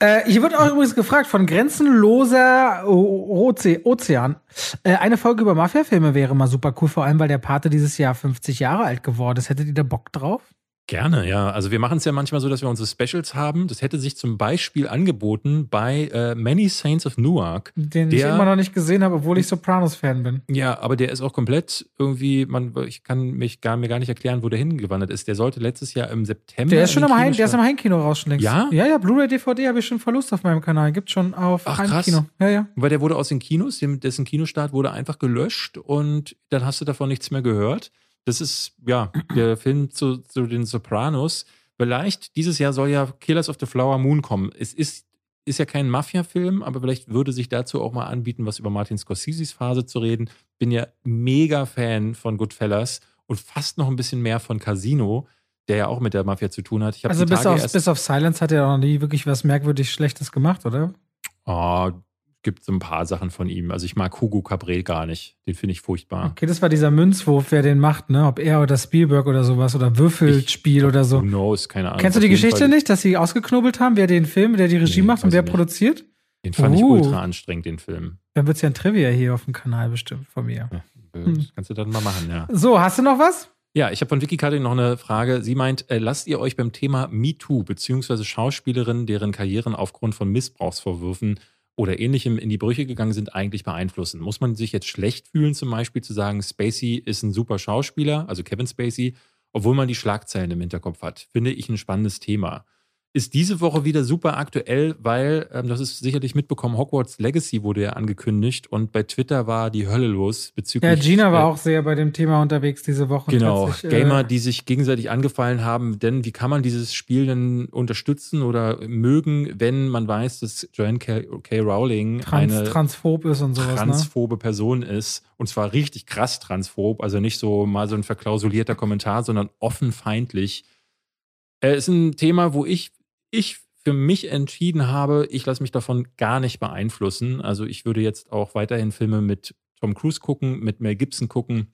Äh, hier wird auch übrigens gefragt von grenzenloser Oze Ozean. Äh, eine Folge über Mafia-Filme wäre mal super cool, vor allem weil der Pate dieses Jahr 50 Jahre alt geworden ist. Hättet ihr da Bock drauf? Gerne, ja. Also wir machen es ja manchmal so, dass wir unsere Specials haben. Das hätte sich zum Beispiel angeboten bei äh, Many Saints of Newark. Den der, ich immer noch nicht gesehen habe, obwohl ich Sopranos-Fan bin. Ja, aber der ist auch komplett irgendwie, man, ich kann mich gar, mir gar nicht erklären, wo der hingewandert ist. Der sollte letztes Jahr im September. Der ist schon im Heim, der ist im Heimkino raus schon längst. Ja? Ja, ja, Blu-ray DVD habe ich schon Verlust auf meinem Kanal. Gibt schon auf Ach, Heimkino. Krass. Ja, ja. Weil der wurde aus den Kinos, dessen Kinostart wurde einfach gelöscht und dann hast du davon nichts mehr gehört. Das ist, ja, der Film zu, zu den Sopranos. Vielleicht, dieses Jahr soll ja Killers of the Flower Moon kommen. Es ist, ist ja kein Mafia-Film, aber vielleicht würde sich dazu auch mal anbieten, was über Martin Scorseses Phase zu reden. Bin ja mega Fan von Goodfellas und fast noch ein bisschen mehr von Casino, der ja auch mit der Mafia zu tun hat. also bis auf, bis auf Silence hat er auch noch nie wirklich was merkwürdig Schlechtes gemacht, oder? Oh, gibt so ein paar Sachen von ihm. Also ich mag Hugo Cabré gar nicht. Den finde ich furchtbar. Okay, das war dieser Münzwurf, wer den macht, ne? Ob er oder Spielberg oder sowas oder Würfelspiel ich, oder so. Who knows, keine Ahnung. Kennst du die Geschichte Fall. nicht, dass sie ausgeknobelt haben, wer den Film, der die Regie nee, macht und wer produziert? Den fand uh. ich ultra anstrengend, den Film. Dann wird es ja ein Trivia hier auf dem Kanal bestimmt von mir. Ja, hm. Kannst du dann mal machen, ja. So, hast du noch was? Ja, ich habe von Vicky Cutting noch eine Frage. Sie meint, äh, lasst ihr euch beim Thema MeToo beziehungsweise Schauspielerinnen, deren Karrieren aufgrund von Missbrauchsvorwürfen oder ähnlichem in die Brüche gegangen sind, eigentlich beeinflussen? Muss man sich jetzt schlecht fühlen, zum Beispiel zu sagen, Spacey ist ein super Schauspieler, also Kevin Spacey, obwohl man die Schlagzeilen im Hinterkopf hat? Finde ich ein spannendes Thema ist diese Woche wieder super aktuell, weil, ähm, das ist sicherlich mitbekommen, Hogwarts Legacy wurde ja angekündigt und bei Twitter war die Hölle los bezüglich. Ja, Gina war äh, auch sehr bei dem Thema unterwegs diese Woche. Genau, äh, Gamer, die sich gegenseitig angefallen haben, denn wie kann man dieses Spiel denn unterstützen oder mögen, wenn man weiß, dass Joanne K. K. Rowling Trans, eine transphob ist und sowas, ne? transphobe ne? Person ist und zwar richtig krass transphob, also nicht so mal so ein verklausulierter Kommentar, sondern offen feindlich. Es äh, ist ein Thema, wo ich ich für mich entschieden habe, ich lasse mich davon gar nicht beeinflussen. Also ich würde jetzt auch weiterhin Filme mit Tom Cruise gucken, mit Mel Gibson gucken,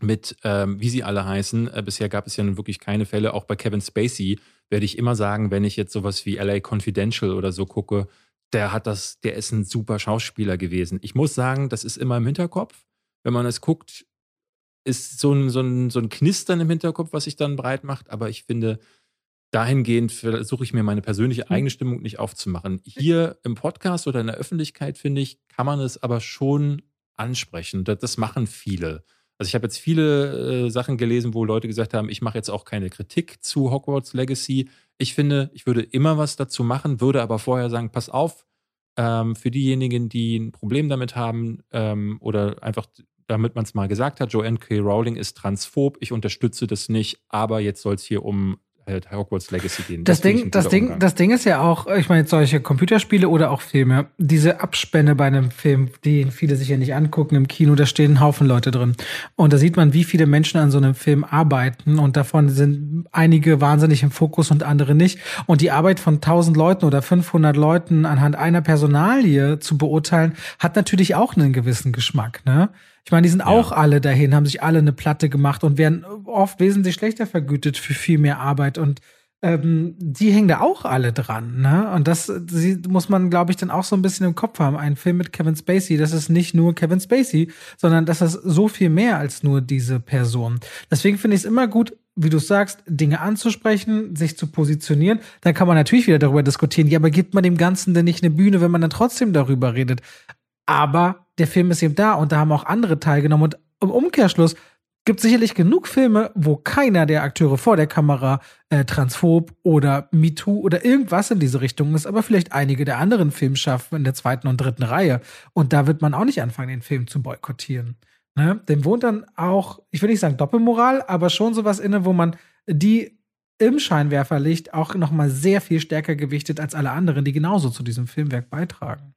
mit ähm, wie sie alle heißen. Äh, bisher gab es ja nun wirklich keine Fälle. Auch bei Kevin Spacey werde ich immer sagen, wenn ich jetzt sowas wie LA Confidential oder so gucke, der hat das, der ist ein super Schauspieler gewesen. Ich muss sagen, das ist immer im Hinterkopf. Wenn man es guckt, ist so ein, so ein, so ein Knistern im Hinterkopf, was sich dann breit macht. Aber ich finde, dahingehend versuche ich mir meine persönliche mhm. eigene Stimmung nicht aufzumachen. Hier im Podcast oder in der Öffentlichkeit, finde ich, kann man es aber schon ansprechen. Das machen viele. Also ich habe jetzt viele äh, Sachen gelesen, wo Leute gesagt haben, ich mache jetzt auch keine Kritik zu Hogwarts Legacy. Ich finde, ich würde immer was dazu machen, würde aber vorher sagen, pass auf, ähm, für diejenigen, die ein Problem damit haben ähm, oder einfach damit man es mal gesagt hat, Joanne K. Rowling ist transphob, ich unterstütze das nicht, aber jetzt soll es hier um halt Hogwarts Legacy gehen. Das, das Ding, das Ding, das Ding ist ja auch, ich meine, solche Computerspiele oder auch Filme, diese Abspänne bei einem Film, die viele sich ja nicht angucken im Kino, da stehen ein Haufen Leute drin. Und da sieht man, wie viele Menschen an so einem Film arbeiten und davon sind einige wahnsinnig im Fokus und andere nicht. Und die Arbeit von 1000 Leuten oder 500 Leuten anhand einer Personalie zu beurteilen, hat natürlich auch einen gewissen Geschmack, ne? Ich meine, die sind ja. auch alle dahin, haben sich alle eine Platte gemacht und werden oft wesentlich schlechter vergütet für viel mehr Arbeit und ähm, die hängen da auch alle dran, ne? Und das sie, muss man, glaube ich, dann auch so ein bisschen im Kopf haben. Ein Film mit Kevin Spacey, das ist nicht nur Kevin Spacey, sondern das ist so viel mehr als nur diese Person. Deswegen finde ich es immer gut, wie du sagst, Dinge anzusprechen, sich zu positionieren. Dann kann man natürlich wieder darüber diskutieren. Ja, aber gibt man dem Ganzen denn nicht eine Bühne, wenn man dann trotzdem darüber redet? Aber der Film ist eben da und da haben auch andere teilgenommen. Und im Umkehrschluss gibt sicherlich genug Filme, wo keiner der Akteure vor der Kamera äh, transphob oder MeToo oder irgendwas in diese Richtung ist, aber vielleicht einige der anderen Filmschaffen in der zweiten und dritten Reihe. Und da wird man auch nicht anfangen, den Film zu boykottieren. Ne? Dem wohnt dann auch, ich will nicht sagen Doppelmoral, aber schon sowas inne, wo man die im Scheinwerferlicht auch noch mal sehr viel stärker gewichtet als alle anderen, die genauso zu diesem Filmwerk beitragen.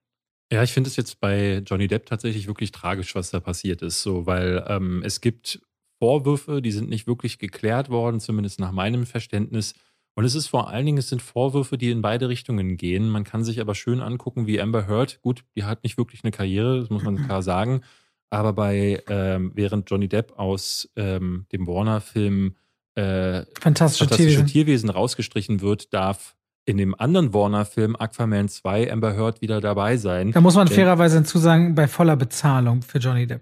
Ja, ich finde es jetzt bei Johnny Depp tatsächlich wirklich tragisch, was da passiert ist, so, weil ähm, es gibt Vorwürfe, die sind nicht wirklich geklärt worden, zumindest nach meinem Verständnis. Und es ist vor allen Dingen, es sind Vorwürfe, die in beide Richtungen gehen. Man kann sich aber schön angucken, wie Amber Heard, gut, die hat nicht wirklich eine Karriere, das muss man klar sagen. Aber bei, ähm, während Johnny Depp aus ähm, dem Warner-Film äh, Fantastische, Fantastische Tierwesen. Tierwesen rausgestrichen wird, darf in dem anderen Warner-Film Aquaman 2 Amber Heard wieder dabei sein. Da muss man fairerweise hinzusagen, bei voller Bezahlung für Johnny Depp.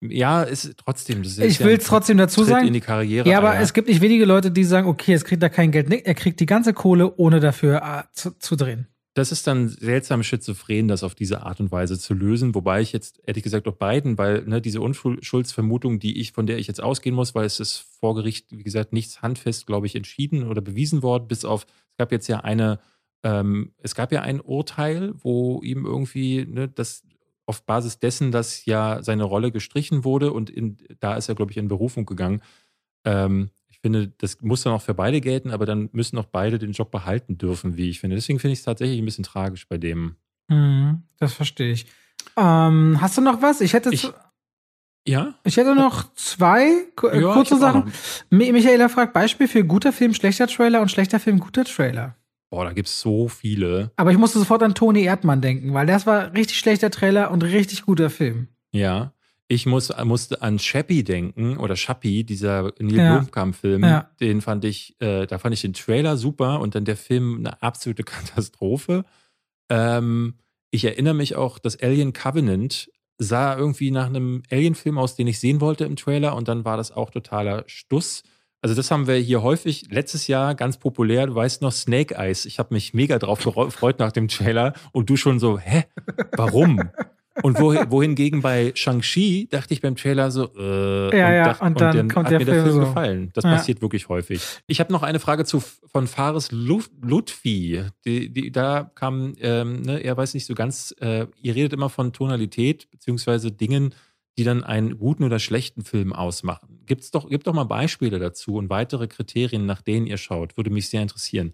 Ja, ist trotzdem. Ist ich will es trotzdem dazu sagen. In die Karriere, ja, aber ja. es gibt nicht wenige Leute, die sagen, okay, es kriegt da kein Geld. Nee, er kriegt die ganze Kohle, ohne dafür äh, zu, zu, drehen. Das ist dann seltsam schizophren, das auf diese Art und Weise zu lösen. Wobei ich jetzt, ehrlich gesagt, auch beiden, weil ne, diese Unschuldsvermutung, die ich, von der ich jetzt ausgehen muss, weil es ist vor Gericht, wie gesagt, nichts handfest, glaube ich, entschieden oder bewiesen worden, bis auf gab jetzt ja eine, ähm, es gab ja ein Urteil, wo ihm irgendwie ne, das auf Basis dessen, dass ja seine Rolle gestrichen wurde und in, da ist er, glaube ich, in Berufung gegangen. Ähm, ich finde, das muss dann auch für beide gelten, aber dann müssen auch beide den Job behalten dürfen, wie ich finde. Deswegen finde ich es tatsächlich ein bisschen tragisch bei dem. Mhm, das verstehe ich. Ähm, hast du noch was? Ich hätte. Ich, ja? Ich hätte noch zwei äh, ja, kurze Sachen. Michaela fragt: Beispiel für guter Film, schlechter Trailer und schlechter Film, guter Trailer. Boah, da gibt es so viele. Aber ich musste sofort an Toni Erdmann denken, weil das war richtig schlechter Trailer und richtig guter Film. Ja. Ich muss, musste an Chappie denken oder Chappie, dieser Neil ja. Blomkamp-Film. Ja. Den fand ich, äh, da fand ich den Trailer super und dann der Film eine absolute Katastrophe. Ähm, ich erinnere mich auch, dass Alien Covenant sah irgendwie nach einem Alien-Film aus, den ich sehen wollte im Trailer und dann war das auch totaler Stuss. Also das haben wir hier häufig letztes Jahr ganz populär. Du weißt noch Snake Eyes. Ich habe mich mega drauf gefreut nach dem Trailer und du schon so, hä, warum? Und wohingegen bei Shang-Chi dachte ich beim Trailer so, äh, ja, und, ja, dacht, und, dann, und dann kommt hat der mir der Film so. gefallen. Das ja. passiert wirklich häufig. Ich habe noch eine Frage zu von Fares Lutfi. Die, die, da kam, ähm, ne, er weiß nicht so ganz, äh, ihr redet immer von Tonalität beziehungsweise Dingen, die dann einen guten oder schlechten Film ausmachen. Gibt's doch, gibt doch mal Beispiele dazu und weitere Kriterien, nach denen ihr schaut. Würde mich sehr interessieren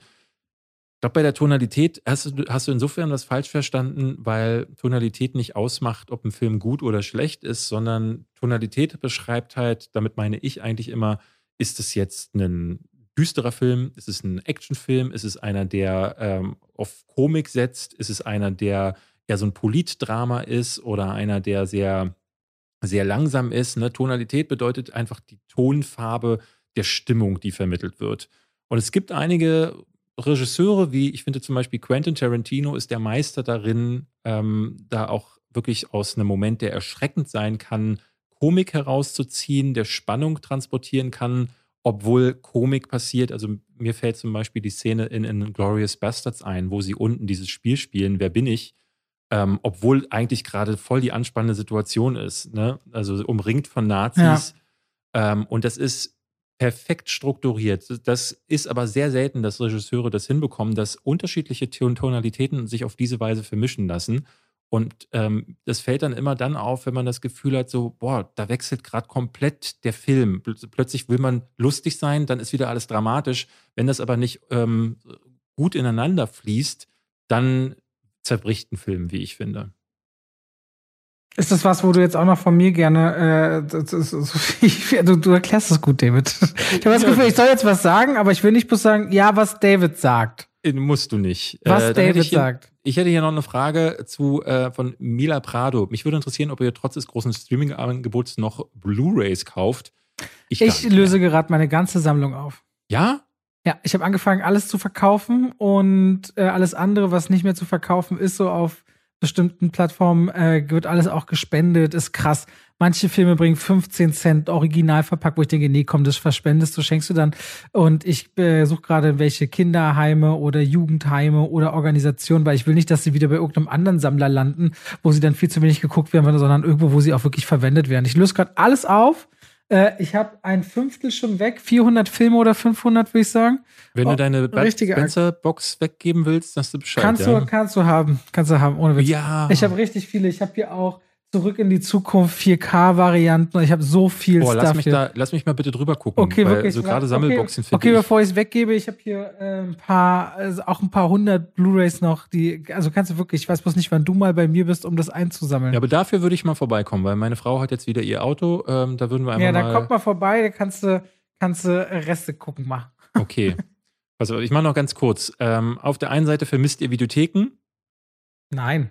glaube, bei der Tonalität hast du, hast du insofern das falsch verstanden, weil Tonalität nicht ausmacht, ob ein Film gut oder schlecht ist, sondern Tonalität beschreibt halt, damit meine ich eigentlich immer, ist es jetzt ein düsterer Film, ist es ein Actionfilm, ist es einer, der ähm, auf Komik setzt, ist es einer, der eher so ein Politdrama ist oder einer, der sehr, sehr langsam ist. Ne? Tonalität bedeutet einfach die Tonfarbe der Stimmung, die vermittelt wird. Und es gibt einige Regisseure wie, ich finde zum Beispiel Quentin Tarantino ist der Meister darin, ähm, da auch wirklich aus einem Moment, der erschreckend sein kann, Komik herauszuziehen, der Spannung transportieren kann, obwohl Komik passiert. Also mir fällt zum Beispiel die Szene in, in Glorious Bastards ein, wo sie unten dieses Spiel spielen, wer bin ich? Ähm, obwohl eigentlich gerade voll die anspannende Situation ist. Ne? Also umringt von Nazis. Ja. Ähm, und das ist perfekt strukturiert. Das ist aber sehr selten, dass Regisseure das hinbekommen, dass unterschiedliche Tonalitäten sich auf diese Weise vermischen lassen. Und ähm, das fällt dann immer dann auf, wenn man das Gefühl hat, so, boah, da wechselt gerade komplett der Film. Plötzlich will man lustig sein, dann ist wieder alles dramatisch. Wenn das aber nicht ähm, gut ineinander fließt, dann zerbricht ein Film, wie ich finde. Ist das was, wo du jetzt auch noch von mir gerne, äh, du, du erklärst das gut, David. Ich habe das Gefühl, ich soll jetzt was sagen, aber ich will nicht bloß sagen, ja, was David sagt. Äh, musst du nicht. Was äh, David ich hier, sagt. Ich hätte hier noch eine Frage zu äh, von Mila Prado. Mich würde interessieren, ob ihr trotz des großen Streaming-Angebots noch Blu-rays kauft. Ich, ich löse gerade meine ganze Sammlung auf. Ja? Ja, ich habe angefangen, alles zu verkaufen und äh, alles andere, was nicht mehr zu verkaufen ist, so auf bestimmten Plattformen äh, wird alles auch gespendet, ist krass. Manche Filme bringen 15 Cent original verpackt, wo ich denke, nee, komm, das verspendest du, schenkst du dann. Und ich äh, suche gerade welche Kinderheime oder Jugendheime oder Organisationen, weil ich will nicht, dass sie wieder bei irgendeinem anderen Sammler landen, wo sie dann viel zu wenig geguckt werden, sondern irgendwo, wo sie auch wirklich verwendet werden. Ich löse gerade alles auf äh, ich habe ein Fünftel schon weg, 400 Filme oder 500, würde ich sagen. Wenn oh, du deine Bud Spencer-Box weggeben willst, hast du Bescheid. Kannst, ja? du, kannst du haben, kannst du haben, ohne Witz. Ja. Ich habe richtig viele. Ich habe hier auch Zurück in die Zukunft 4K-Varianten. Ich habe so viel Boah, Stuff lass mich hier. Da, lass mich mal bitte drüber gucken. Okay, wirklich. So gerade Sammelboxen okay, okay, bevor ich es weggebe, ich habe hier äh, ein paar, also auch ein paar hundert Blu-rays noch, die, also kannst du wirklich, ich weiß bloß nicht, wann du mal bei mir bist, um das einzusammeln. Ja, aber dafür würde ich mal vorbeikommen, weil meine Frau hat jetzt wieder ihr Auto. Ähm, da würden wir einmal. Ja, dann kommt mal vorbei, da kannst du, kannst du Reste gucken mal. Okay. Also ich mache noch ganz kurz. Ähm, auf der einen Seite vermisst ihr Videotheken. Nein.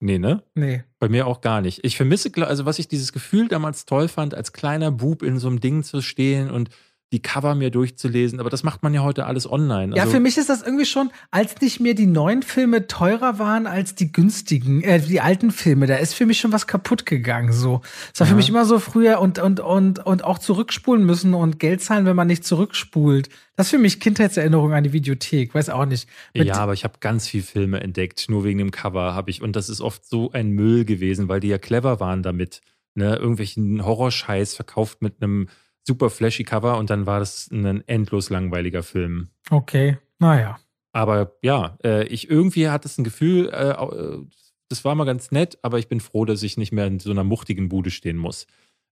Nee, ne? Nee. Bei mir auch gar nicht. Ich vermisse, also was ich dieses Gefühl damals toll fand, als kleiner Bub in so einem Ding zu stehen und die Cover mir durchzulesen. Aber das macht man ja heute alles online. Also ja, für mich ist das irgendwie schon, als nicht mehr die neuen Filme teurer waren als die günstigen, äh, die alten Filme, da ist für mich schon was kaputt gegangen. So, es war ja. für mich immer so früher und und und und auch zurückspulen müssen und Geld zahlen, wenn man nicht zurückspult. Das ist für mich Kindheitserinnerung an die Videothek, weiß auch nicht. Mit ja, aber ich habe ganz viel Filme entdeckt, nur wegen dem Cover habe ich und das ist oft so ein Müll gewesen, weil die ja clever waren damit, ne, irgendwelchen Horrorscheiß verkauft mit einem super flashy Cover und dann war das ein endlos langweiliger Film. Okay, naja. Aber ja, äh, ich irgendwie hatte es ein Gefühl, äh, äh, das war mal ganz nett, aber ich bin froh, dass ich nicht mehr in so einer muchtigen Bude stehen muss.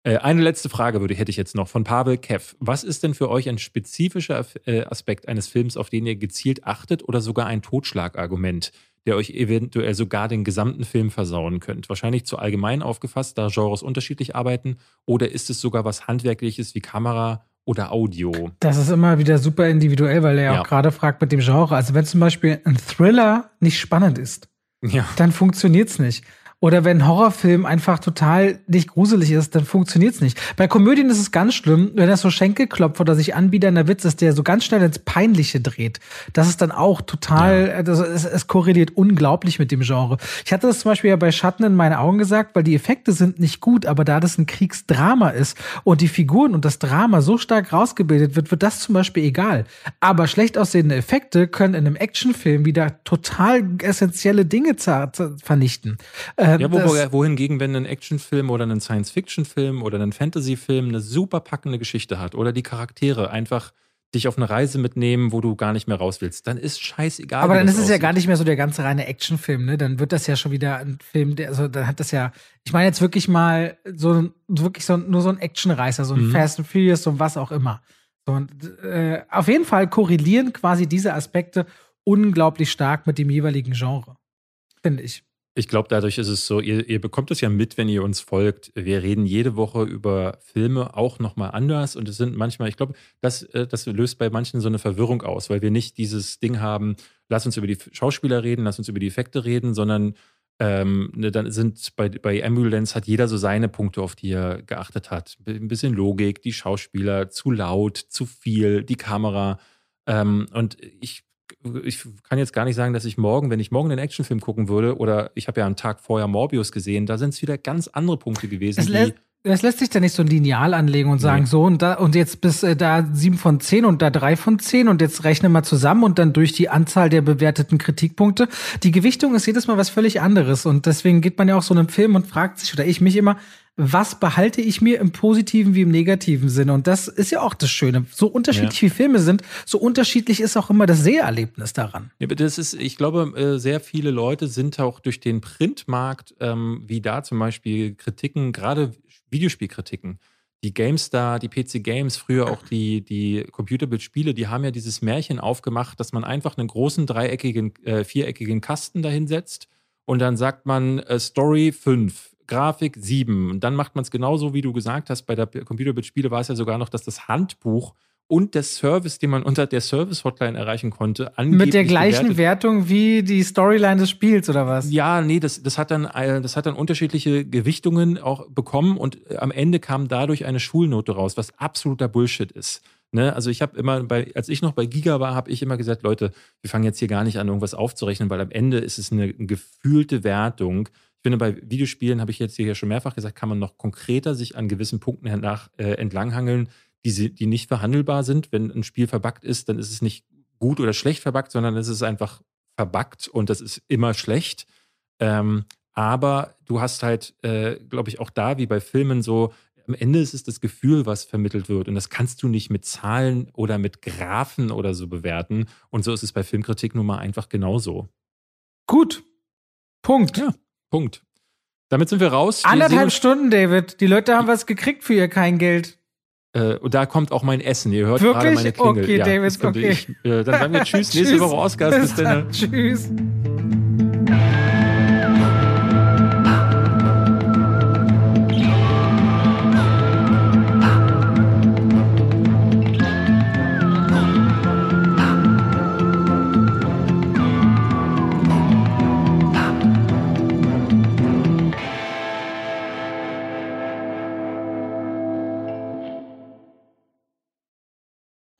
Eine letzte Frage würde, hätte ich jetzt noch von Pavel Kev. Was ist denn für euch ein spezifischer Aspekt eines Films, auf den ihr gezielt achtet oder sogar ein Totschlagargument? Der euch eventuell sogar den gesamten Film versauen könnt. Wahrscheinlich zu allgemein aufgefasst, da Genres unterschiedlich arbeiten. Oder ist es sogar was Handwerkliches wie Kamera oder Audio? Das ist immer wieder super individuell, weil er ja auch gerade fragt mit dem Genre. Also wenn zum Beispiel ein Thriller nicht spannend ist, ja. dann funktioniert es nicht. Oder wenn ein Horrorfilm einfach total nicht gruselig ist, dann funktioniert's nicht. Bei Komödien ist es ganz schlimm, wenn das so Schenkelklopf oder sich anbiedernder Witz ist, der so ganz schnell ins Peinliche dreht. Das ist dann auch total, ja. also es, es, korreliert unglaublich mit dem Genre. Ich hatte das zum Beispiel ja bei Schatten in meinen Augen gesagt, weil die Effekte sind nicht gut, aber da das ein Kriegsdrama ist und die Figuren und das Drama so stark rausgebildet wird, wird das zum Beispiel egal. Aber schlecht aussehende Effekte können in einem Actionfilm wieder total essentielle Dinge vernichten. Äh, ähm, ja, wo, wohingegen, wenn ein Actionfilm oder ein Science-Fiction-Film oder ein Fantasy-Film eine super packende Geschichte hat oder die Charaktere einfach dich auf eine Reise mitnehmen, wo du gar nicht mehr raus willst, dann ist scheißegal. Aber dann ist es aussieht. ja gar nicht mehr so der ganze reine Actionfilm, ne? Dann wird das ja schon wieder ein Film, der, also dann hat das ja, ich meine jetzt wirklich mal so wirklich so nur so ein Actionreißer, so ein mhm. Fast and Furious, so was auch immer. So, und, äh, auf jeden Fall korrelieren quasi diese Aspekte unglaublich stark mit dem jeweiligen Genre, finde ich. Ich glaube, dadurch ist es so, ihr, ihr, bekommt es ja mit, wenn ihr uns folgt. Wir reden jede Woche über Filme auch nochmal anders und es sind manchmal, ich glaube, das, äh, das löst bei manchen so eine Verwirrung aus, weil wir nicht dieses Ding haben, lass uns über die Schauspieler reden, lass uns über die Effekte reden, sondern ähm, ne, dann sind bei, bei Ambulance hat jeder so seine Punkte, auf die er geachtet hat. Ein bisschen Logik, die Schauspieler, zu laut, zu viel, die Kamera. Ähm, und ich ich kann jetzt gar nicht sagen, dass ich morgen, wenn ich morgen einen Actionfilm gucken würde, oder ich habe ja einen Tag vorher Morbius gesehen, da sind es wieder ganz andere Punkte gewesen. Es, lä es lässt sich da nicht so ein Lineal anlegen und sagen, nee. so und da und jetzt bis äh, da sieben von zehn und da drei von zehn und jetzt rechne mal zusammen und dann durch die Anzahl der bewerteten Kritikpunkte. Die Gewichtung ist jedes Mal was völlig anderes und deswegen geht man ja auch so einem Film und fragt sich, oder ich mich immer, was behalte ich mir im positiven wie im negativen Sinne? Und das ist ja auch das Schöne. So unterschiedlich ja. wie Filme sind, so unterschiedlich ist auch immer das Seherlebnis daran. Ja, das ist, ich glaube, äh, sehr viele Leute sind auch durch den Printmarkt, ähm, wie da zum Beispiel Kritiken, gerade Videospielkritiken, die GameStar, die PC Games, früher auch die, die Computerbildspiele, die haben ja dieses Märchen aufgemacht, dass man einfach einen großen dreieckigen, äh, viereckigen Kasten dahinsetzt und dann sagt man äh, Story 5, Grafik 7. Und dann macht man es genauso, wie du gesagt hast. Bei der Computerbildspiele war es ja sogar noch, dass das Handbuch und der Service, den man unter der Service-Hotline erreichen konnte, Mit der gleichen. Wertung wie die Storyline des Spiels, oder was? Ja, nee, das, das, hat dann, äh, das hat dann unterschiedliche Gewichtungen auch bekommen und äh, am Ende kam dadurch eine Schulnote raus, was absoluter Bullshit ist. Ne? Also ich habe immer, bei, als ich noch bei Giga war, habe ich immer gesagt, Leute, wir fangen jetzt hier gar nicht an, irgendwas aufzurechnen, weil am Ende ist es eine gefühlte Wertung. Ich finde, bei Videospielen, habe ich jetzt hier schon mehrfach gesagt, kann man noch konkreter sich an gewissen Punkten nach, äh, entlanghangeln, die, die nicht verhandelbar sind. Wenn ein Spiel verbuggt ist, dann ist es nicht gut oder schlecht verbuggt, sondern es ist einfach verbuggt und das ist immer schlecht. Ähm, aber du hast halt, äh, glaube ich, auch da wie bei Filmen so, am Ende ist es das Gefühl, was vermittelt wird. Und das kannst du nicht mit Zahlen oder mit Graphen oder so bewerten. Und so ist es bei Filmkritik nun mal einfach genauso. Gut. Punkt. Ja, Punkt. Damit sind wir raus. Anderthalb Stunden, David. Die Leute haben was gekriegt für ihr kein Geld. Äh, und da kommt auch mein Essen. Ihr hört Wirklich? gerade meine Klingel. Okay, ja, David, okay. Ich, äh, dann sagen wir Tschüss. Nächste Woche Oscars. Bis dann. Tschüss.